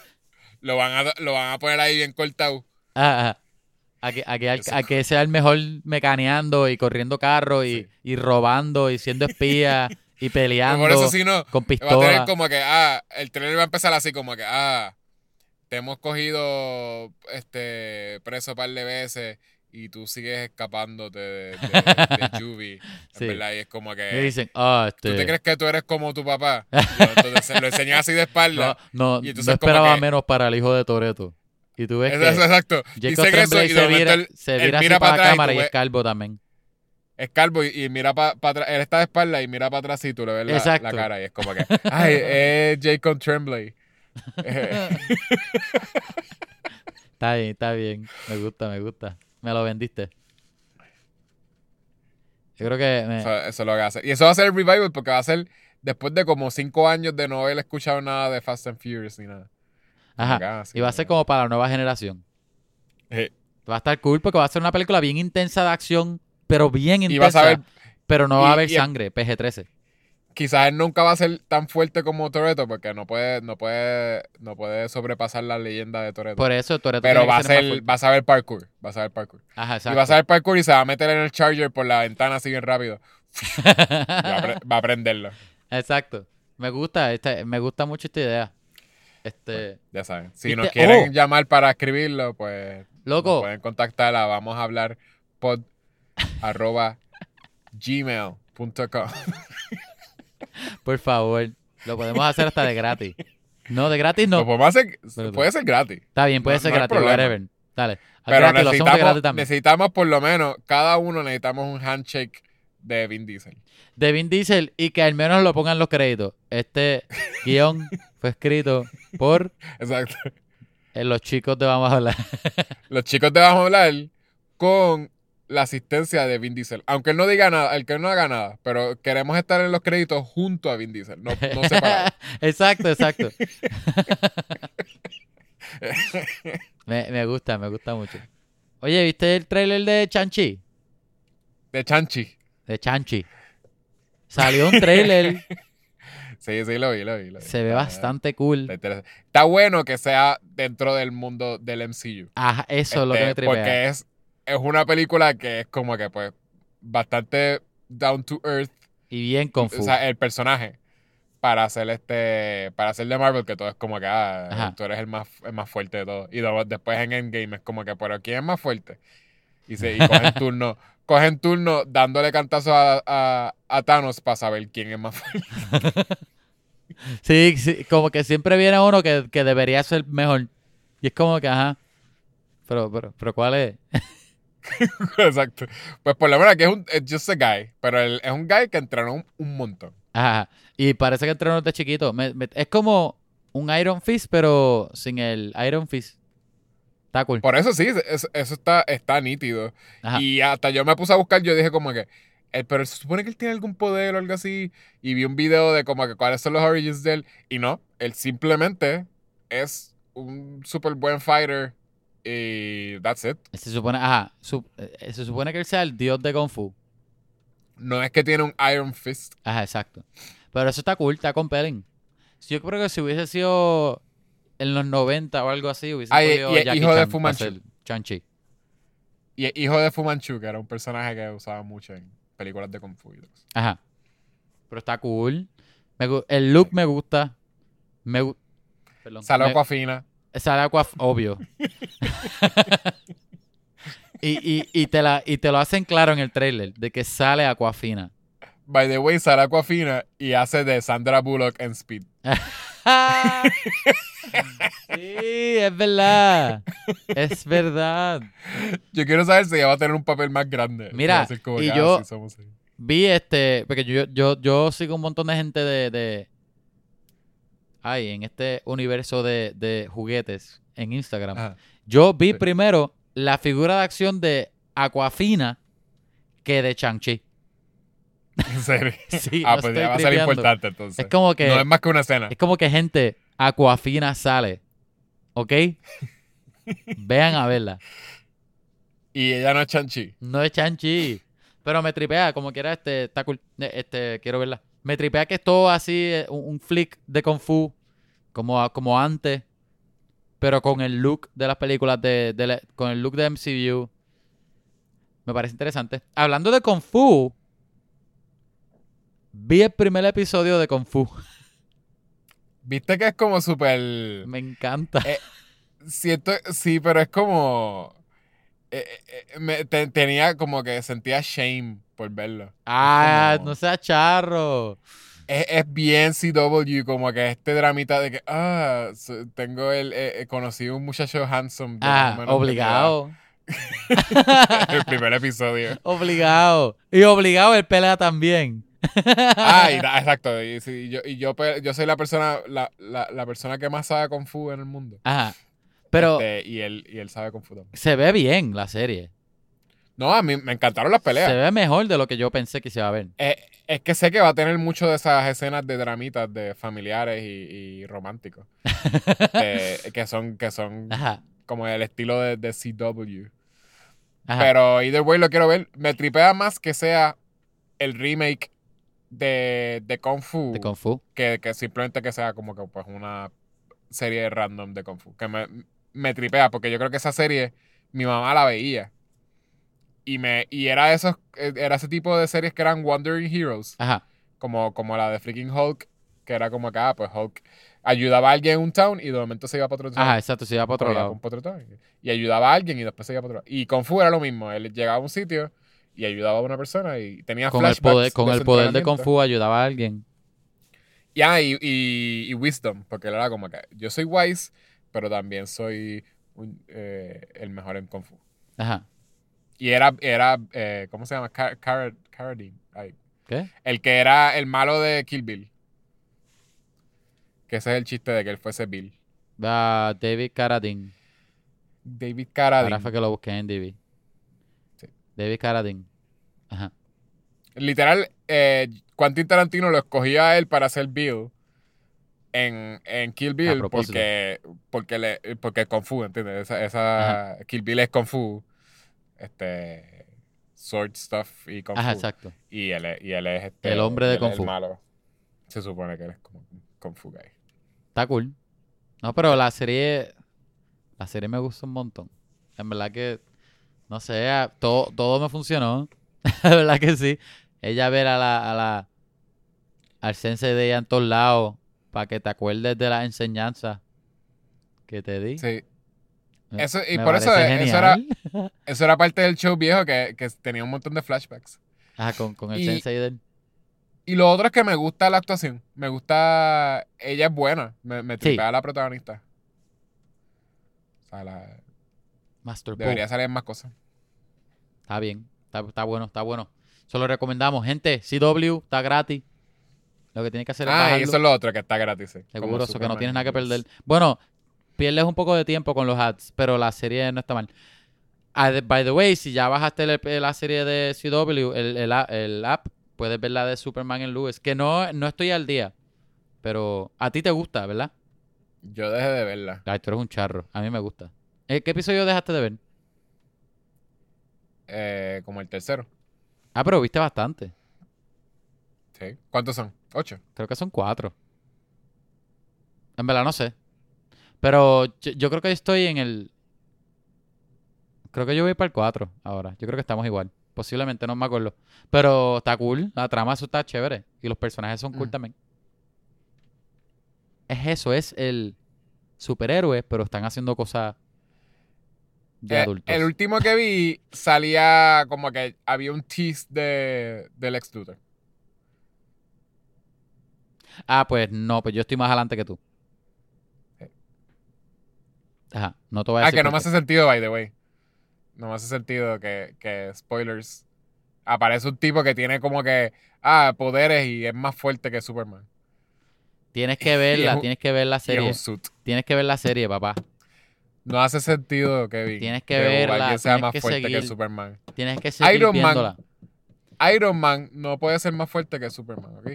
lo, van a, lo van a poner ahí bien cortado. Ah, ah. A que, a, que, a que sea el mejor mecaneando y corriendo carros y, Sí. y robando y siendo espía y [laughs] peleando por eso si no, con va a tener pistola. como que, ah, el trailer va a empezar así como que, ah, te hemos cogido este preso un par de veces y tú sigues escapándote de, de, de [laughs] Juvie. Sí. verdad, y es como que, dicen, ah, ¿tú te este. crees que tú eres como tu papá? [laughs] Y entonces se lo enseñas así de espalda. No, no, Y no esperaba que- menos para el hijo de Toreto. Y tú ves Eso- que exacto. Jacob Tremblay se vira, él, se vira así mira para para la y cámara y es ves- calvo también. es calvo y, y mira para atrás. Él está de espalda y mira para atrás y tú le ves la, Exacto. la cara. Y es como que, ay, [laughs] es Jacob Tremblay. Está bien, está bien. Me gusta, me gusta. Me lo vendiste. Yo creo que me- Eso, eso es lo que hace. Y eso va a ser el revival porque va a ser después de como cinco años de no haber escuchado nada de Fast and Furious ni nada. Ajá. Acá, así Y va a ser como para la nueva generación. Eh, Va a estar cool porque va a ser una película bien intensa de acción, pero bien Y vas intensa. a ver, pero no va a haber y- sangre, PG-13. Quizás él nunca va a ser tan fuerte como Toreto porque no puede, no puede, no puede sobrepasar la leyenda de Toreto. Por eso Toretto Pero va a ser va a saber parkour. Va a saber parkour. Ajá, Y va a saber parkour y se va a meter en el charger por la ventana así bien rápido. [laughs] Va, a, va a prenderlo. exacto. Me gusta, esta- me gusta mucho esta idea. Este, Ya saben. Si nos quieren Oh. llamar para escribirlo, pues loco, nos pueden contactar a vamos a hablar pod arroba gmail.com. [laughs] [laughs] por favor, lo podemos hacer hasta de gratis. No, de gratis no. hacer, puede ser gratis. Está bien, puede no- ser no gratis, whatever. Dale. Pero gratis, necesitamos, necesitamos por lo menos, cada uno necesitamos un handshake de Vin Diesel. de Vin Diesel y que al menos lo pongan los créditos. Este [laughs] guion fue escrito por Exacto. eh, los chicos de Vamos a hablar. Los chicos te vamos a hablar con la asistencia de Vin Diesel. Aunque él no diga nada, el que no haga nada, pero queremos estar en los créditos junto a Vin Diesel, no, no separados. [laughs] exacto, exacto. [laughs] me, me gusta, me gusta mucho. Oye, ¿viste el trailer de Chanchi? De Chanchi. De Chanchi. Salió un trailer, [laughs] Sí, sí, lo vi, lo vi. lo vi. se ve bastante cool. Está, bueno que sea dentro del mundo del MCU. Ajá, eso es lo que Este, me tripea. Porque es, es una película que es como que, pues, bastante down to earth. Y bien O confuso. sea, el personaje. Para hacer este. Para hacer de Marvel, que todo es como que, ah, tú eres el más, el más fuerte de todos. Y luego después en Endgame es como que, pero ¿quién es más fuerte? Y, se, y [laughs] cogen turno. Cogen turno dándole cantazos a, a, a Thanos para saber quién es más fuerte. [laughs] Sí, sí, como que siempre viene uno que, que debería ser mejor. Y es como que, ajá. Pero, pero, pero ¿cuál es? [laughs] Exacto. Pues por lo menos aquí es un es just a guy. Pero él es un guy que entrenó un, un montón. Ajá. Y parece que entrenó desde chiquito. Me- me- es como un Iron Fist, pero sin el Iron Fist. Está cool. Por eso sí, eso, eso está, está nítido. Ajá. Y hasta yo me puse a buscar, yo dije como que, eh, pero se supone que él tiene algún poder o algo así. Y vi un video de como que cuáles son los origins de él. Y no, él simplemente es un súper buen fighter. Y that's it. Se supone, ajá. su- eh, se supone que él sea el dios de Kung Fu. No es que tiene un Iron Fist. Ajá, exacto. Pero eso está cool, está compelling. Yo creo que si hubiese sido en los 90 o algo así hubiese Ah, y- podido y- hijo de Chan Fu para Manchu. ser Shang-Chi. Y es hijo de Fu Manchu, que era un personaje que usaba mucho en películas de Kung Fu. Ajá. Pero está cool. Me el look me gusta. Me Perdón. Sale Me- Aquafina. Sale Aqua, obvio. [laughs] y, y, y, te la, y te lo hacen claro en el trailer de que sale Aquafina. By the way, sale Aquafina y hace de Sandra Bullock en Speed. [laughs] sí, es verdad. Es verdad. Yo quiero saber si ella va a tener un papel más grande. Mira, y ah, yo-. Vi este, porque yo, yo, yo sigo un montón de gente de, de ay, en este universo de, de juguetes en Instagram. Ajá. Yo vi Sí. primero la figura de acción de Aquafina que de Chang-Chi. [laughs] En serio. [laughs] Sí, ah, no pues ya va a ser importante entonces. Es como que No es más que una escena. es como que gente Aquafina sale. ¿Ok? [laughs] Vean a verla. Y ella no es Chanchi. No es Chanchi. Pero me tripea, como quiera, este, está cool. Eh, Este, quiero verla. Me tripea que es todo así, eh, un, un flick de Kung Fu, como, como antes, pero con el look de las películas de, de la- con el look de MCU. Me parece interesante. Hablando de Kung Fu, vi el primer episodio de Kung Fu. [laughs] Viste que es como súper. Me encanta. Siento, sí, pero es como. Eh, eh, me- te- tenía como que sentía shame por verlo. Ah, como- no sea charro. Es, es bien CW, como que este dramita de que, ah, tengo el, eh, eh, conocí un muchacho handsome. Ah, obligado. [laughs] el primer episodio. [laughs] Obligado. Y obligado el pelea también. Ah, y [laughs] exacto. Y, yo, y yo, pe- yo soy la persona, la, la, la persona que más sabe Kung Fu en el mundo. Ajá. Pero Este, y, él, y él sabe Kung Fu también. se ve bien la serie. No, a mí me encantaron las peleas. Se ve mejor de lo que yo pensé que se iba a ver. Eh, es que sé que va a tener mucho de esas escenas de dramitas de familiares y, y románticos. [laughs] Este, que son, que son Ajá. como el estilo de, de CW. Ajá. Pero either way lo quiero ver. Me tripea más que sea el remake de, de Kung Fu de Kung Fu. que, que simplemente que sea como que pues una serie random de Kung Fu. Que me, me tripea porque yo creo que esa serie mi mamá la veía. Y, me, y era, esos, era ese tipo de series que eran Wandering Heroes. Ajá. Como, como la de freaking Hulk. Que era como acá, pues Hulk ayudaba a alguien en un town y de momento se iba para otro town. Ajá, exacto. Se iba para otro lado. un otro. Y ayudaba a alguien y después se iba para otro lado. Y Kung Fu era lo mismo. Él llegaba a un sitio y ayudaba a una persona y tenía Con el flashbacks poder, con el poder de Kung. Fu ayudaba a alguien. Y, ah, y, y, y Wisdom, porque él era como que yo soy wise, pero también soy un- eh, el mejor en Kung Fu. Ajá. Y era, era eh, ¿cómo se llama? Car Car- Carradine. Ay, ¿Qué? El que era el malo de Kill Bill. Que ese es el chiste de que él fuese Bill. Ah, David Carradine. David Ahora Carradine. fue que lo busqué en DB. Sí. David Carradine. Ajá. Literal, eh, Quentin Tarantino lo escogió a él para hacer Bill en, en Kill Bill porque, porque, le, porque es Kung Fu, ¿entiendes? Esa, esa Kill Bill es Kung Fu. Este. Sword stuff y Kung Ajá, Fu. exacto. Y él, es- y él es este, El hombre de Kung Fu. El malo. Se supone que él es como un Kung Fu guy. Está cool. No, pero la serie. La serie me gusta un montón. En verdad que. No sé, todo, todo me funcionó. [laughs] La verdad que sí. Ella ver a la. A la al sensei de ella en todos lados. Para que te acuerdes de las enseñanzas que te di. Sí. Eso- y me por eso, parece eso era-. [laughs] Eso era parte del show viejo que, que tenía un montón de flashbacks. Ajá, con, con el Y- sensei de él. Y lo otro es que me gusta la actuación. Me gusta. Ella es buena. Me, me Sí. la protagonista. O sea, la- Master debería salir más cosas. Está bien. Está, está bueno, está bueno. Eso lo recomendamos. Gente, CW está gratis. Lo que tiene que hacer es Ah, y eso es lo otro que está gratis. sí. Seguro, eso que no tienes nada que perder. Bueno, pierdes un poco de tiempo con los ads, pero la serie no está mal. Ah, by the way, si ya bajaste el- la serie de CW, el, el app, puedes ver la de Superman en Lewis. Que no, no estoy al día, pero a ti te gusta, ¿verdad? Yo dejé de verla. Ay, tú eres un charro. A mí me gusta. Eh, ¿Qué episodio dejaste de ver? eh, como el tercero. Ah, pero viste bastante. Sí. ¿Cuántos son? Ocho. Creo que son cuatro. En verdad no sé. Pero yo, yo creo que estoy en el. Creo que yo voy para el 4 ahora. Yo creo que estamos igual. Posiblemente, no me acuerdo. Pero está cool. La trama eso está chévere. Y los personajes son cool Mm. también. Es eso, es el superhéroe, pero están haciendo cosas de Eh, adultos. el último que vi salía como que había un tease de, del ex Luthor. Ah, pues no, pues yo estoy más adelante que tú. Ajá, no te voy a Ah, decir que no me hace sentido, by the way. No me hace sentido que, que spoilers. Aparece un tipo que tiene como que, ah, poderes y es más fuerte que Superman. Tienes que verla, [laughs] un- tienes que ver la serie. Tienes que ver la serie, papá. No hace sentido, Kevin. Tienes que verla, alguien sea más que fuerte que seguir. Superman. Tienes que seguir Iron Man. Iron Man no puede ser más fuerte que Superman, ¿ok?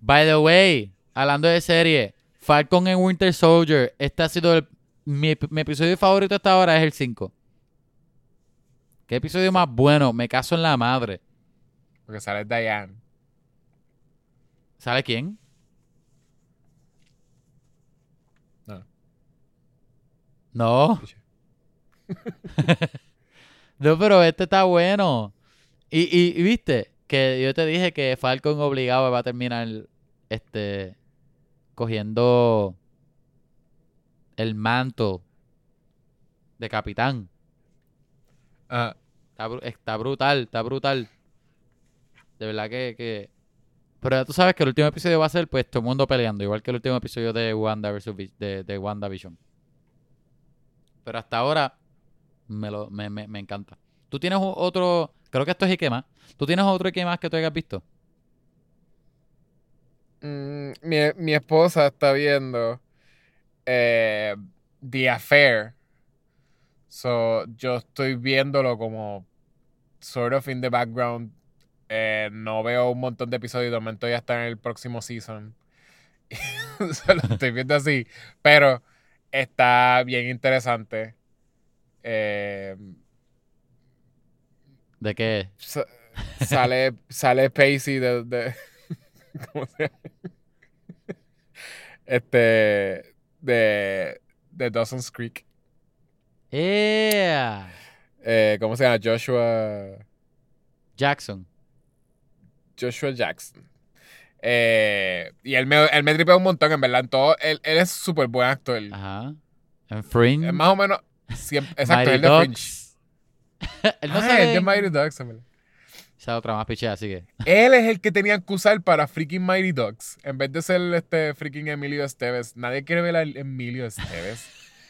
By the way, hablando de serie, Falcon en Winter Soldier, este ha sido el- mi, mi episodio favorito hasta ahora es el 5. ¿Qué episodio más bueno? Me caso en la madre. Porque sale Diane. ¿Sabe quién? No. No. [laughs] [laughs] no, pero este está bueno. Y, y, y viste que yo te dije que Falcon obligado va a terminar este cogiendo el manto de capitán. Ajá. Está, bru- está brutal, está brutal. De verdad que, que... Pero ya tú sabes que el último episodio va a ser pues todo el mundo peleando, igual que el último episodio de Wanda versus de, de WandaVision. Pero hasta ahora me, lo, me, me, me encanta. Tú tienes otro, creo que esto es Ike más. ¿Tú tienes otro Ike más que tú hayas visto? Mm, mi, mi esposa está viendo eh, The Affair. So, yo estoy viéndolo como sort of in the background. Eh, no veo un montón de episodios. De momento ya está en el próximo season. [laughs] So, lo estoy viendo así. Pero está bien interesante. Eh, ¿De qué? sa- sale, sale Pacey de, de- [laughs] ¿cómo se llama? [laughs] Este de, de Dawson's Creek. Eh, ¿Cómo se llama? Joshua Jackson. Joshua Jackson. Eh, y él me, él me tripea un montón, en verdad. En todo, él, él es súper buen actor. Ajá. En Fringe. Más o menos. Siempre, exacto, el de Fringe. [laughs] Él no Ah, sale el de en- Mighty Ducks, en. Esa otra más pichea, así que. Él es el que tenían que usar para freaking Mighty Ducks. En vez de ser este freaking Emilio Esteves. Nadie quiere ver a Emilio Esteves.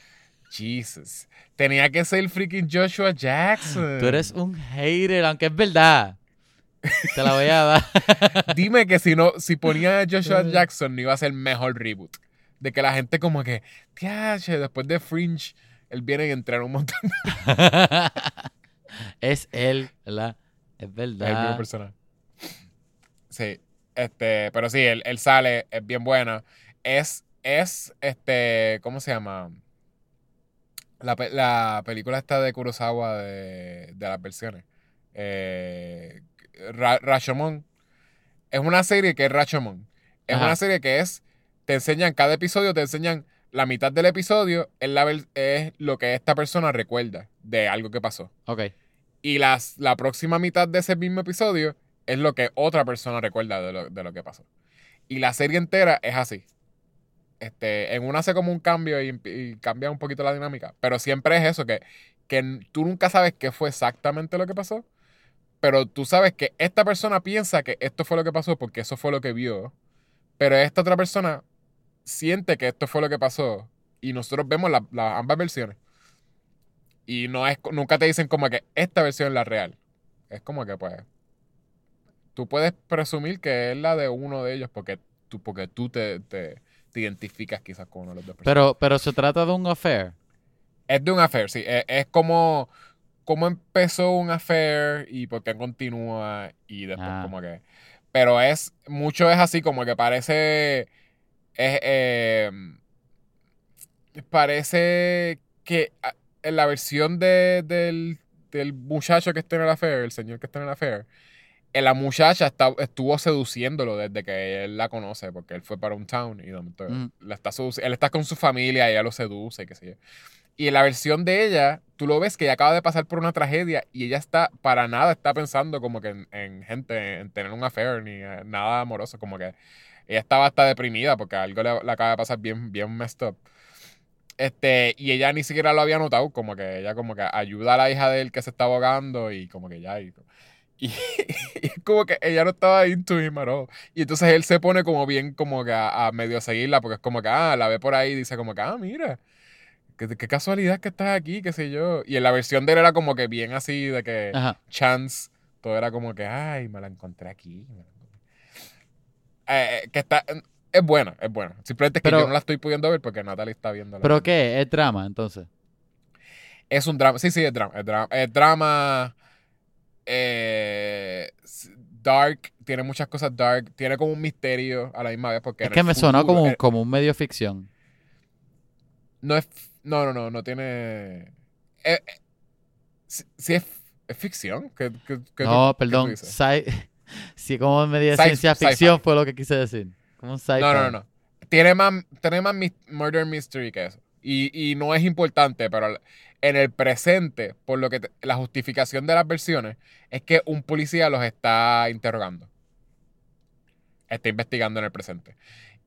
[laughs] Jesus. Tenía que ser freaking Joshua Jackson. Tú eres un hater, aunque es verdad. Te la voy a dar. [laughs] Dime que si no, si ponía a Joshua Jackson no iba a ser mejor reboot. De que la gente como que, tiache, después de Fringe, él viene y entra un montón es él, ¿verdad? Es Es el mismo verdad. personaje. Sí, este, pero sí, él, él sale, es bien bueno. Es, es, este, ¿cómo se llama? La, la película esta de Kurosawa de, de las versiones. Eh, Ra- Rashomon. Es una serie que es Rashomon. Es Ajá. una serie que es, te enseñan, cada episodio te enseñan la mitad del episodio es, la, es lo que esta persona recuerda de algo que pasó. Ok. Y las, la próxima mitad de ese mismo episodio es lo que otra persona recuerda de lo, de lo que pasó. Y la serie entera es así. Este, en una hace como un cambio y, y cambia un poquito la dinámica. Pero siempre es eso, que, que tú nunca sabes qué fue exactamente lo que pasó. Pero tú sabes que esta persona piensa que esto fue lo que pasó porque eso fue lo que vio. Pero esta otra persona siente que esto fue lo que pasó. Y nosotros vemos la- las ambas versiones. Y no es, nunca te dicen como que esta versión es la real. Es como que pues. Tú puedes presumir que es la de uno de ellos porque tú, porque tú te, te, te identificas quizás con uno de los dos personajes. Pero, pero se trata de un affair. Es de un affair, sí. Es, es como cómo empezó un affair y por qué continúa y después Ah. como que... Pero es, mucho es así como que parece... Es, eh, parece que ah, en la versión de, del, del muchacho que está en el affair, el señor que está en el affair, eh, la muchacha está- estuvo seduciéndolo desde que él la conoce, porque él fue para un town y momento Mm. la está seduci- él está con su familia y ella lo seduce, qué sé yo. Y en la versión de ella, tú lo ves que ella acaba de pasar por una tragedia y ella está, para nada está pensando como que en, en gente, en tener un affair ni eh, nada amoroso, como que ella estaba hasta deprimida porque algo le, le acaba de pasar bien, bien messed up. Este, y ella ni siquiera lo había notado, como que ella como que ayuda a la hija de él que se está ahogando y como que ya, y, y, [laughs] y es como que ella no estaba into him at all. Y entonces él se pone como bien como que a, a medio seguirla porque es como que, ah, la ve por ahí y dice como que, ah, mira, qué, qué casualidad que estás aquí, qué sé yo. Y en la versión de él era como que bien así de que Ajá. chance, todo era como que, ay, me la encontré aquí. me la encontré". Eh, que está, es buena, es buena. Simplemente es que Pero- yo no la estoy pudiendo ver porque Natalie está viendo. ¿Pero qué? ¿Es drama, entonces? Es un drama, sí, sí, es drama. Es drama, es drama eh, dark, tiene muchas cosas dark, tiene como un misterio a la misma vez porque Es que me sonó como, como un medio ficción. no es, no, no, no, no tiene... eh, eh, sí es, es ficción. ¿Qué, qué- qué No, tú- qué tú perdón. dices? Sí, como medio de Sci- ciencia ficción fue lo que quise decir. Como un. No, no, no. Tiene más, tiene más murder mystery que eso. Y, y no es importante, pero en el presente, por lo que te- la justificación de las versiones es que un policía los está interrogando. Está investigando en el presente.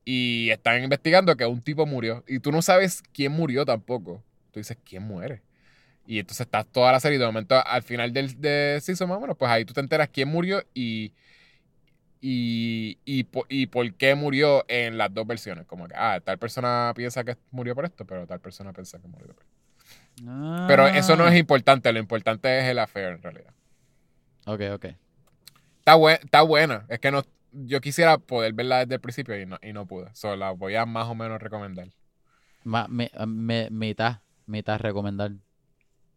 Y están investigando que un tipo murió. Y tú no sabes quién murió tampoco. Tú dices, ¿quién muere? Y entonces estás toda la serie. De momento, al final del de season, más o menos, pues ahí tú te enteras quién murió y, y, y, y por qué murió en las dos versiones. Como que, ah, tal persona piensa que murió por esto, pero tal persona piensa que murió por esto. Pero eso no es Ah. importante. Lo importante es el affair, en realidad. Ok, ok. Está, buen- está buena. Es que no, yo quisiera poder verla desde el principio y no, y no pude. So, la voy a más o menos recomendar. Ma- me- me- mitad, mitad recomendar.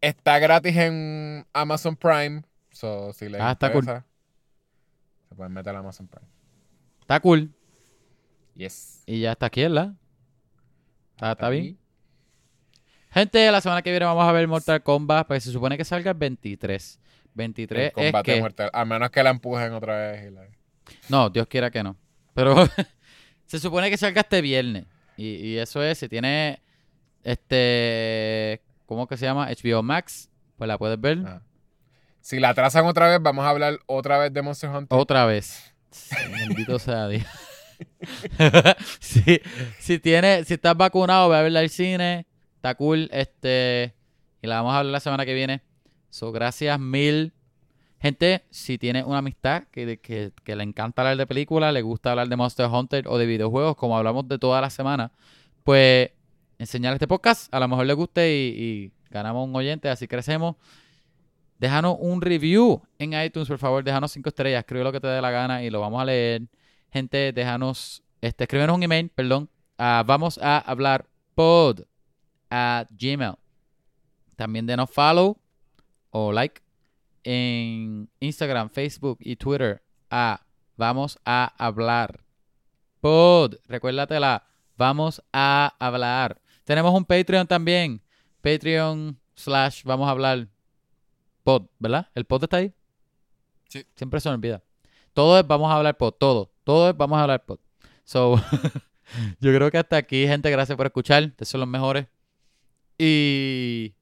Está gratis en Amazon Prime. So, si les Ah, está cool. se pueden meter a Amazon Prime. Está cool. Yes. Y ya está aquí, ¿verdad? Está, está bien. Gente, la semana que viene vamos a ver Mortal Kombat, porque se supone que salga el 23. El 23 es combate que... mortal. A menos que la empujen otra vez. y la- No, Dios quiera que no. Pero [laughs] se supone que salga este viernes. Y, y eso es, si tiene este, ¿cómo que se llama? HBO Max, pues la puedes ver Ajá. Si la atrasan otra vez, vamos a hablar otra vez de Monster Hunter. otra vez. Bendito [laughs] sea Dios. [laughs] si, si tiene, si estás vacunado, ve a verla al cine. Está cool. Este. Y la vamos a hablar la semana que viene. So, gracias mil. Gente, si tiene una amistad que, que, que le encanta hablar de películas, le gusta hablar de Monster Hunter o de videojuegos, como hablamos de toda la semana, pues enseñar este podcast. A lo mejor le guste y, ganamos un oyente, así crecemos. Déjanos un review en iTunes, por favor. Déjanos cinco estrellas. Escribe lo que te dé la gana y lo vamos a leer. Gente, déjanos, este, escríbenos un email, perdón. a vamos a hablar pod a Gmail. También denos follow o like en Instagram, Facebook y Twitter a Vamos a hablar pod. Recuérdatela, vamos a hablar. Tenemos un Patreon también. Patreon slash vamos a hablar pod, ¿verdad? ¿El pod está ahí? Sí. Siempre se me olvida. Todo es vamos a hablar pod, todo. Todo es vamos a hablar pod. So, [laughs] yo creo que hasta aquí, gente, gracias por escuchar. Ustedes son los mejores. Y...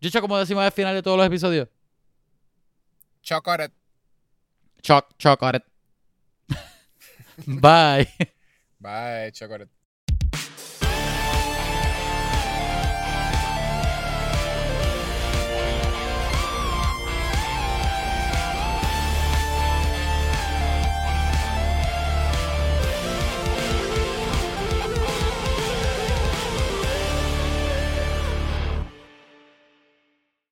Dicho como decimos al final de todos los episodios. Chocolate. Choc, chocolate. [laughs] Bye. Bye, chocolate.